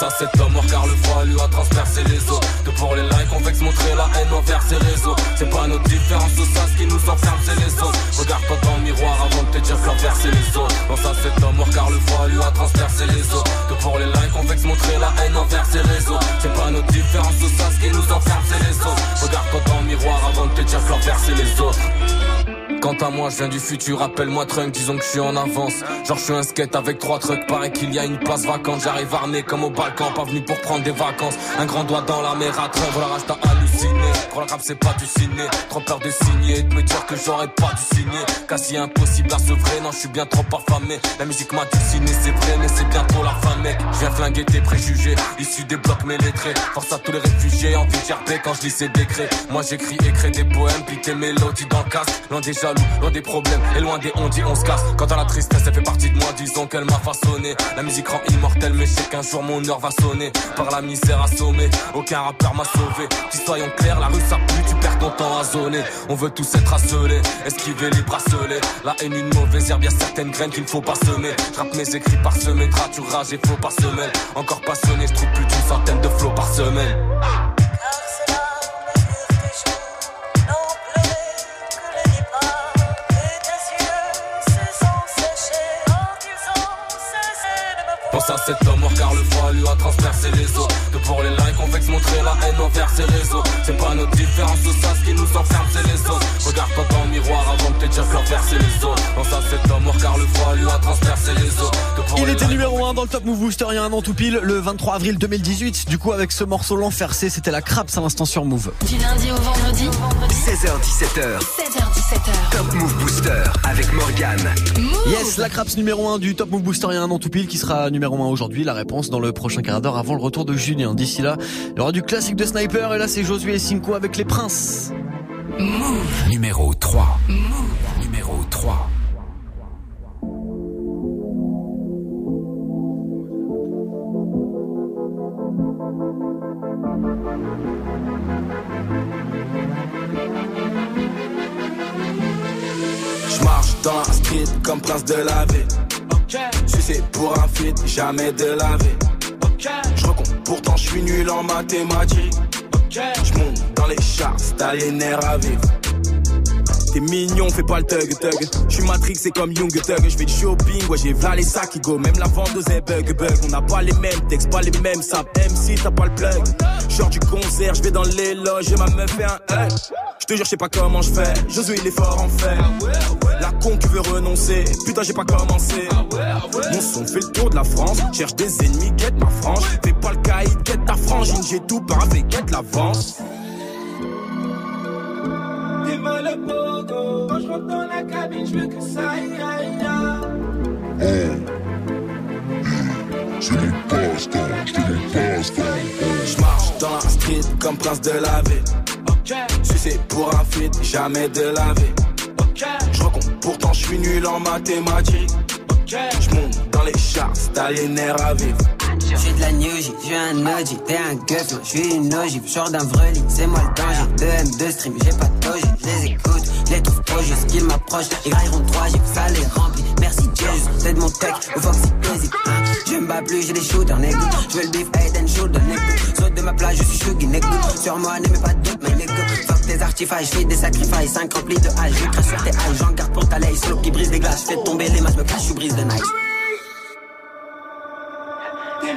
Pense à cet homme car le froid lui a transpercé les os. Que pour les likes on vexe montrer la haine envers ses réseaux. C'est pas notre différence au ça ce qui nous enferme c'est les autres Regarde-toi dans le miroir avant de te dire que c'est les autres Pense à cet homme car le froid lui a transpercé les os. Que pour les likes on vexe montrer la haine envers ses réseaux. C'est pas notre différence au ça ce qui nous enferme c'est les autres Regarde-toi dans le miroir avant de te dire que c'est les autres Quant à moi, je viens du futur, appelle-moi Trunk, disons que je suis en avance. Genre, je suis un skate avec trois trucks, paraît qu'il y a une place vacante. J'arrive armé comme au Balkan, pas venu pour prendre des vacances. Un grand doigt dans la mer à train, voilà, rage t'as halluciné. La rap, c'est pas du ciné. Trop peur de signer, de me dire que j'aurais pas dû signer. Quasi impossible à se vrai, non, je suis bien trop affamé. La musique m'a dessiné, c'est vrai, mais c'est bientôt la fin, mec. Je viens flinguer tes préjugés, issus des blocs traits Force à tous les réfugiés, envie de gerber quand je lis ces décrets. Moi, j'écris crée des poèmes, puis tes mélodies dans le casque. Déjà loin des problèmes et loin des on dit on se casse. Quant à la tristesse, elle fait partie de moi, disons qu'elle m'a façonné. La musique rend immortelle, mais je qu'un jour mon heure va sonner. Par la misère assommée, aucun rappeur m'a sauvé. Si soyons clairs, la rue ça pue, tu perds ton temps à zoner. On veut tous être asselés, esquiver les bracelets. La haine, une mauvaise herbe, y'a certaines graines qu'il ne faut pas semer. J'rappe mes écrits par semaine, tu et faux par semaine. Encore passionné, je trouve plus d'une centaine de flots par semaine. Transpercé les os Que pour les likes on vexe montrer la haine envers ses réseaux. C'est pas notre différence au ça ce qui nous enferme c'est les autres. Regarde-toi dans le miroir avant de te dire que l'enfer c'est les autres Pense à cet homme mort car le froid lui a transpercé les os. Il était numéro 1 dans le Top Move Booster il y a un an tout pile le 23 avril 2018 Du coup avec ce morceau l'enfer c'était la craps à l'instant sur Move. Du lundi au vendredi. 16h17h 16h17h Top Move Booster avec Morgane. Yes la craps numéro 1 du Top Move Booster il y a un an tout pile qui sera numéro numéro 1 aujourd'hui. La réponse dans le prochain quart d'heure avant le retour de Julien. D'ici là, il y aura du classique de Sniper et là c'est Josué et Cinco avec les princes. Move. Numéro 3. Move. Numéro 3. Je marche dans la street comme prince de la ville tu sais pour un feat, jamais de la vie. Je recompte, pourtant je suis nul en mathématiques. Je monte dans les charts, t'as les à vivre. T'es mignon, fais pas le thug thug. J'suis Matrix, c'est comme Young Thug. J'fais du shopping, ouais j'ai les sacs qui go. Même la vendeuse est bug bug. On n'a pas les mêmes textes, pas les mêmes saps. MC, t'as pas le plug. Genre du concert, j'vais dans les loges et ma meuf fait un hug. J'te jure, j'sais pas comment j'fais. Josué, il est fort en fait. La con qui veut renoncer. Putain, j'ai pas commencé. Mon son fait le tour de la France. Cherche des ennemis, guette ma frange. Fais pas le caïd, guette ta frangine. J'ai tout paravé, guette l'avance. T'es mal le pogo. Quand je rentre dans la cabine, je veux que ça aille, aille, aille. C'est mon passe-temps, c'est mon passe-temps. Je marche dans la street comme prince de la ville. C'est pour un feat, jamais de la vie. Je recompte, pourtant je suis nul en mathématiques. Je monte dans les charts, t'as les nerfs à vivre. J'suis de la new j'suis un OG, t'es un gueuf, j'suis une ogive, genre d'un vrai lit, c'est moi le danger. 2 M, 2 stream, j'ai pas de doge, j'les écoute, j'les trouve trop juste qu'ils m'approchent. Ils railleront 3 j'ai ça les remplit. Merci Jesus, c'est de mon tech, au Foxy hésite, hein. Je me bats plus, j'ai des shooters, nègre. J'veux le beef, head and shoulder, nègre. Saute de ma plage, je suis chuggy, nègre. Sur moi, n'aimez pas de doute, mais nègre. Fuck tes artifices, j'fais des sacrifices, 5 remplis de hache. J'écris sur tes haches, j'en garde pour ta laisse. Slow qui brise des glaces, fais tomber les masses, me cache, j'suis brise de night. T'es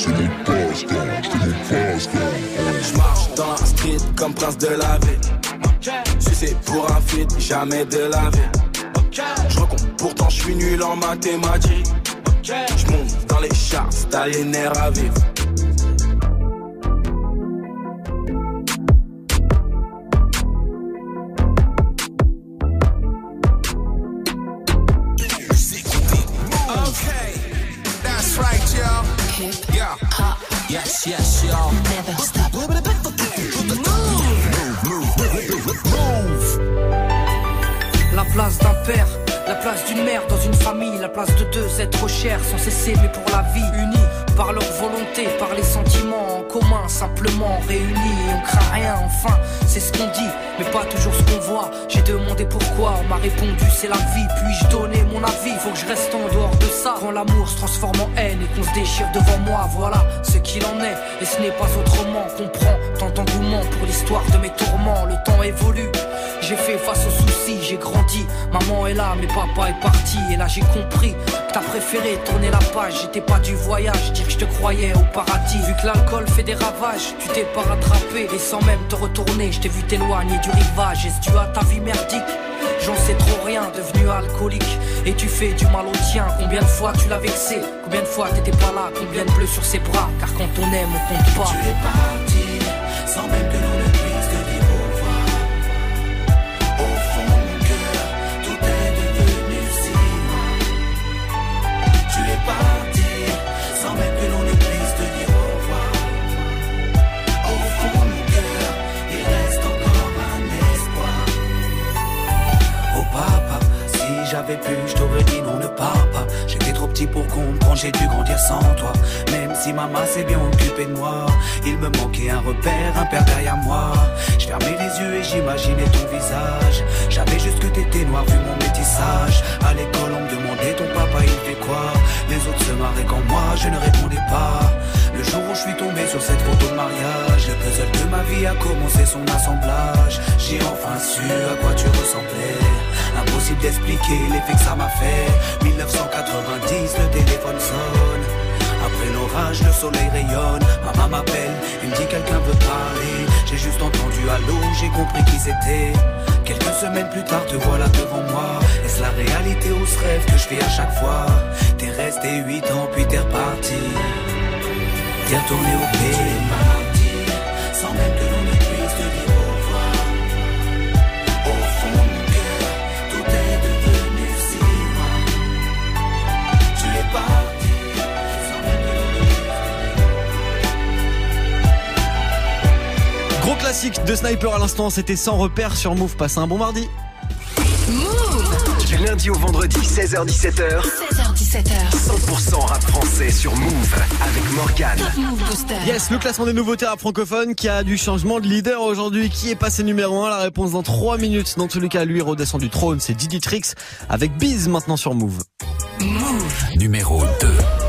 C'est c'est. Je marche dans la street comme prince de la ville. Si c'est pour un feat, jamais de la vie. Je recompte, pourtant je suis nul en mathématiques. Je monte dans les charts, t'as les nerfs à vivre. La place d'un père. La place d'une mère dans une famille, la place de deux êtres chers, sans cesser mais pour la vie, unis par leur volonté, par les sentiments en commun, simplement réunis et on craint rien, enfin, c'est ce qu'on dit, mais pas toujours ce qu'on voit. J'ai demandé pourquoi, on m'a répondu c'est la vie, puis-je donner mon avis, faut que je reste en dehors de ça. Quand l'amour se transforme en haine et qu'on se déchire devant moi, voilà ce qu'il en est, et ce n'est pas autrement. Comprends tant d'engouement pour l'histoire de mes tourments, le temps évolue. J'ai fait face aux soucis, j'ai grandi. Maman est là, mais papa est parti. Et là j'ai compris t'as préféré tourner la page. J'étais pas du voyage, dire que je te croyais au paradis. Vu que l'alcool fait des ravages, tu t'es pas rattrapé. Et sans même te retourner, je t'ai vu t'éloigner du rivage. Est-ce tu as ta vie merdique? J'en sais trop rien, devenu alcoolique. Et tu fais du mal au tien. Combien de fois tu l'as vexé? Combien de fois t'étais pas là? Combien de bleus sur ses bras? Car quand on aime, on compte pas. Tu pu, je t'aurais dit non, ne pars pas. J'étais trop petit pour comprendre, j'ai dû grandir sans toi. Même si maman s'est bien occupée de moi, il me manquait un repère, un père derrière moi. Je fermais les yeux et j'imaginais ton visage. J'avais juste que t'étais noir vu mon métissage. À l'école, on me demandait ton papa, il fait quoi? Les autres se marraient quand moi, je ne répondais pas. Le jour où je suis tombé sur cette photo de mariage, le puzzle de ma vie a commencé son assemblage. J'ai enfin su à quoi tu ressemblais. Impossible d'expliquer l'effet que ça m'a fait. 1990, le téléphone sonne. Après l'orage, le soleil rayonne. Maman m'appelle, il me dit quelqu'un veut parler. J'ai compris qui c'était. Quelques semaines plus tard, te voilà devant moi. Est-ce la réalité ou ce rêve que je fais à chaque fois? T'es resté 8 ans, puis t'es reparti. T'es retourné au pays. Classique de Sniper à l'instant, c'était sans repère sur Move. Passez un bon mardi. Du lundi au vendredi, 16h-17h. 16h17h. 100% rap français sur Move avec Morgan. Move. Yes, le classement des nouveautés rap francophones qui a du changement de leader aujourd'hui. Qui est passé numéro 1 La réponse dans 3 minutes. Dans tous les cas, lui redescend du trône. C'est Didi Trix avec Biz maintenant sur Move. Move. Numéro 2.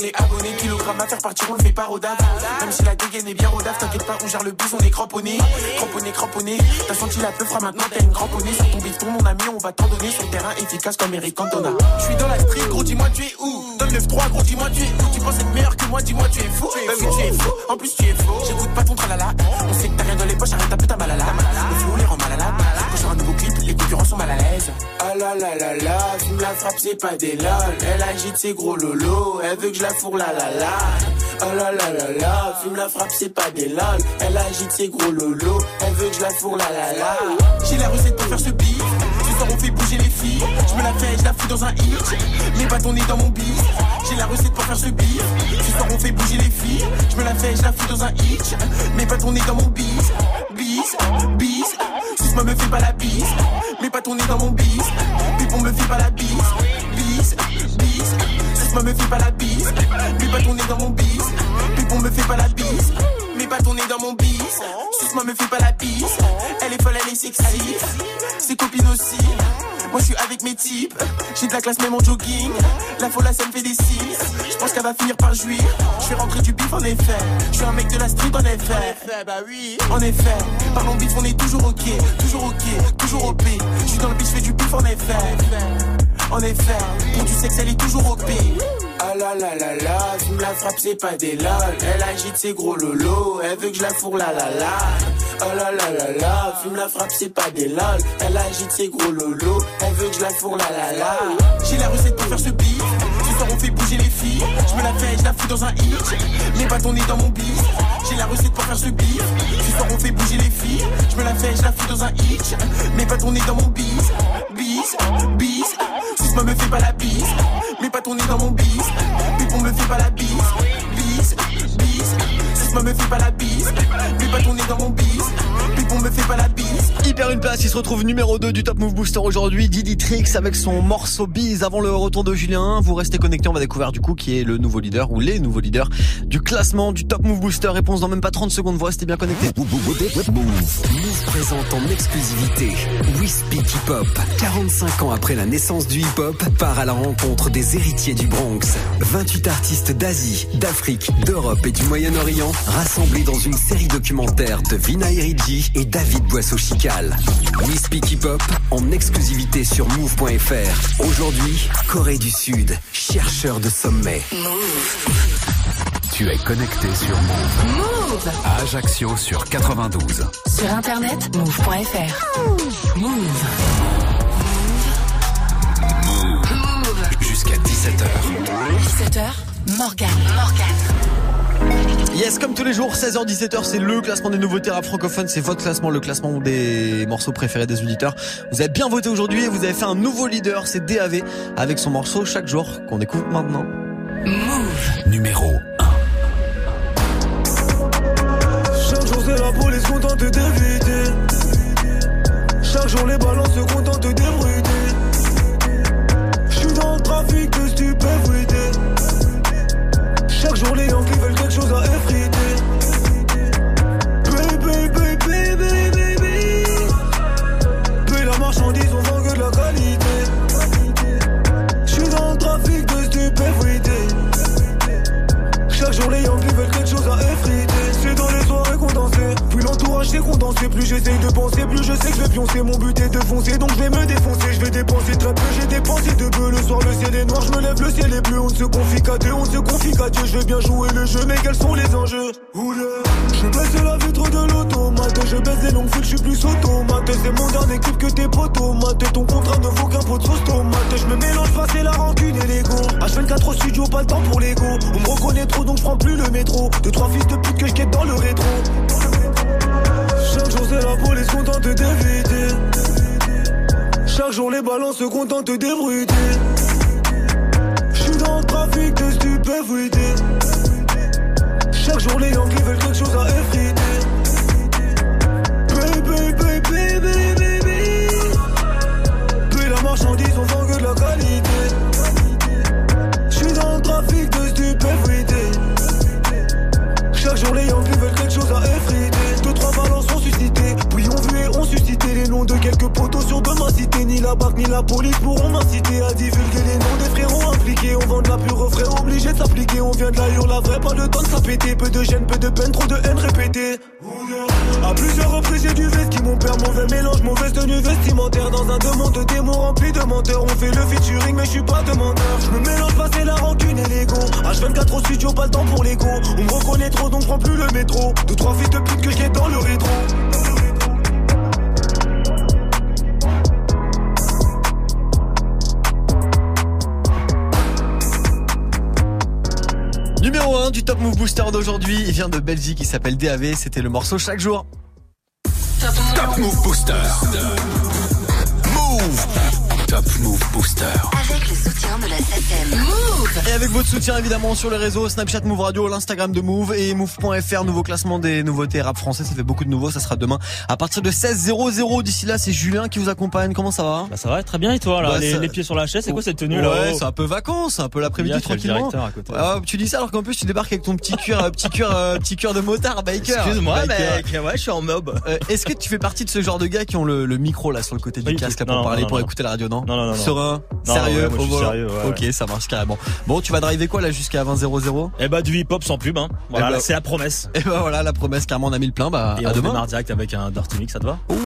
On est abonné. Kilogramme à faire partir, on le fait pas rodave. Même si la dégaine est bien rodave, t'inquiète pas, on gère le bus, on est cramponné. Cramponné, cramponné. T'as senti la peufra, maintenant t'as une cramponnée. Sur ton bifton, mon ami, on va t'en donner. Sur le terrain efficace comme Eric Cantona. Je suis dans la street, gros, dis-moi tu es où? Dans le 9-3, gros, dis-moi tu es où? Tu penses être meilleur que moi, dis-moi tu es fou. Bah oui, tu es fou. En plus, tu es faux. J'écoute pas ton tralala. On sait que t'as rien dans les poches, arrête ta putain malala. Le les concurrents sont mal à l'aise. Ah là là là là, fume la frappe, c'est pas des lol. Elle agite ses gros lolos, elle veut que je la fourre la la la. Oh là là là là, fume la frappe, c'est pas des lol. Elle agite ses gros lolos, elle veut que je la fourre la la la. J'ai la recette pour faire ce beat. Ce soir on fait bouger les filles. Je me la fais, je la fous dans un hit. Mes bâtons nés dans mon bif. J'ai la recette pour faire ce beat. Ce soir on fait bouger les filles. Je me la fais, je la fous dans un hit. Mes bâtons nés dans mon bis. Bis, bis. Suce-moi me fais pas la bise. Mes bâtons nés dans mon bis. Pépon me fait pas la bise. Bis, bis. Suce-moi me fais pas la bise. Mes bâtons nés dans mon bis. Pépon me fait pas la bise. Mes bâtons nés dans mon bis. Suce-moi me fais pas la bise. Elle est folle, elle est sexy. Ses copines aussi. Moi je suis avec mes types, j'ai de la classe même en jogging. La folle ça me fait des signes. Je pense qu'elle va finir par jouir. Je vais rentrer du bif en effet. Je suis un mec de la street en effet. bah oui. En effet, parlons bif, on est toujours ok, toujours ok, toujours OP. Je suis dans le bif, je fais du bif en effet. En effet, pour du sexe, elle est toujours OP. Ah là là là là, fume la frappe, c'est pas des lol. Elle agite ses gros lolos, elle veut que je la fourre la la la. Oh là là là là, fume la frappe, c'est pas des lol. Elle agite ses gros lolos, elle veut que je la fourre la la la. J'ai la recette pour faire ce beat. Ce soir on fait bouger les filles. Je me la fais, je la fous dans un hit. Mes bâtons nés dans mon bif. J'ai la recette pour faire ce beat. Ce soir on fait bouger les filles. Je me la fais, je la fous dans un hit. Mes bâtons nés dans mon bis. Bis, bis. Sisma me fait pas la bise. Mais pas tourner dans mon bis. Pipon me fait pas la bise. Bise, bise. Sisma me fait pas la bise. Mais pas tourner dans mon bis. Pipon me fait pas la bise. Il perd une place, il se retrouve numéro 2 du Top Move Booster aujourd'hui, Didi Trix avec son morceau Bise. Avant le retour de Julien, vous restez connectés, on va découvrir du coup qui est le nouveau leader ou les nouveaux leaders du classement du Top Move Booster. Réponse dans même pas 30 secondes, vous restez bien connectés. Move. Move présente en exclusivité We Speak Hip Hop. 45 ans après la naissance du hip hop, part à la rencontre des héritiers du Bronx. 28 artistes d'Asie, d'Afrique, d'Europe et du Moyen-Orient rassemblés dans une série documentaire de Vina Eridji et David Boisseau-Chical. We Speak Hip Hop en exclusivité sur move.fr. Aujourd'hui, Corée du Sud, chercheur de sommet. Tu es connecté sur Move. Move À Ajaccio sur 92. Sur internet, move.fr. Move. Move. Jusqu'à 17h. 17h, Morgan. Morgan. Yes, comme tous les jours, 16h-17h, c'est le classement des nouveautés rap francophones. C'est votre classement, le classement des morceaux préférés des auditeurs. Vous avez bien voté aujourd'hui et vous avez fait un nouveau leader, c'est DAV, avec son morceau chaque jour qu'on découvre maintenant. Move. Numéro 1. Chaque jour c'est la police contente d'éviter Chaque jour les balances se contentent d'ébruiter J'suis dans le trafic de Chaque jour les Yankees C'est dans les soirées condensées Plus l'entourage s'est condensé Plus j'essaye de penser Plus je sais que je vais pioncer. Mon but est de foncer Donc je vais me défoncer. Je vais dépenser très peu J'ai dépensé de peu. Le soir le ciel est noir Je me lève le ciel est bleu. On ne se confie qu'à Dieu On se confie qu'à Dieu. Je vais bien jouer le jeu Mais quels sont les enjeux? Des longues files Je suis plus automate C'est mon dernier clip que tes potos Mate Ton contrat ne vaut qu'un pot de sauce tomate Je me mélange face et la rancune et l'ego H24 au studio Pas le temps pour l'ego On me reconnaît trop donc je prends plus le métro. Deux, trois fils de pute que je dans le rétro. Chaque jour c'est la police contente d'éviter. Chaque jour les balances se contentent d'ébruiter. J'suis dans le trafic de On vient de l'ailleurs la vraie pas le temps de s'appéter Peu de gêne, peu de peine, trop de haine répétée. À plusieurs reprises j'ai du veste qui mon père mauvais mélange mauvaise tenue vestimentaire. Dans un deux mondes de démons remplis de menteurs. On fait le featuring mais je suis pas demandeur. Je me mélange pas c'est la rancune et l'ego. H24 au studio pas le temps pour l'ego. On me reconnaît trop donc prends plus le métro. Deux trois fils de pute que j'ai dans le rétro Numéro 1 du Top Move Booster d'aujourd'hui, il vient de Belgique, il s'appelle DAV, c'était le morceau chaque jour. Top Move Booster. Top Move Booster. Avec le soutien de la SACEM. Move. Et avec votre soutien évidemment sur les réseaux Snapchat Move Radio, l'Instagram de Move et Move.fr, nouveau classement des nouveautés rap français, ça fait beaucoup de nouveaux, ça sera demain à partir de 16h00. D'ici là, c'est Julien qui vous accompagne. Comment ça va? Bah ça va très bien et toi là, Bah, les, ça- les pieds sur la chaise, c'est quoi cette tenue Ouais, là? c'est un peu vacances, un peu l'après-midi tranquillement. directeur à côté. Ah, tu dis ça alors qu'en plus tu débarques avec ton petit cuir, euh, petit cuir, euh, petit cuir de motard, biker. Excuse-moi, mec, ouais, je suis en mob. Euh, Est-ce que tu fais partie de ce genre de gars qui ont le, le micro là sur le côté du casque là, pour Non, parler, non, pour non. écouter la radio, non? Non, non, non, non. Serein, Non, sérieux, ouais, moi, je suis sérieux, ouais, Ok, ça marche carrément. Bon, tu vas driver quoi là jusqu'à 20.00 Eh bah du hip hop sans pub, hein. Voilà, Eh bah- c'est la promesse. Et ben voilà, la promesse, carrément on a mis le plein, bah Et à on demain. démarre direct avec un Dirty Mix, ça te va?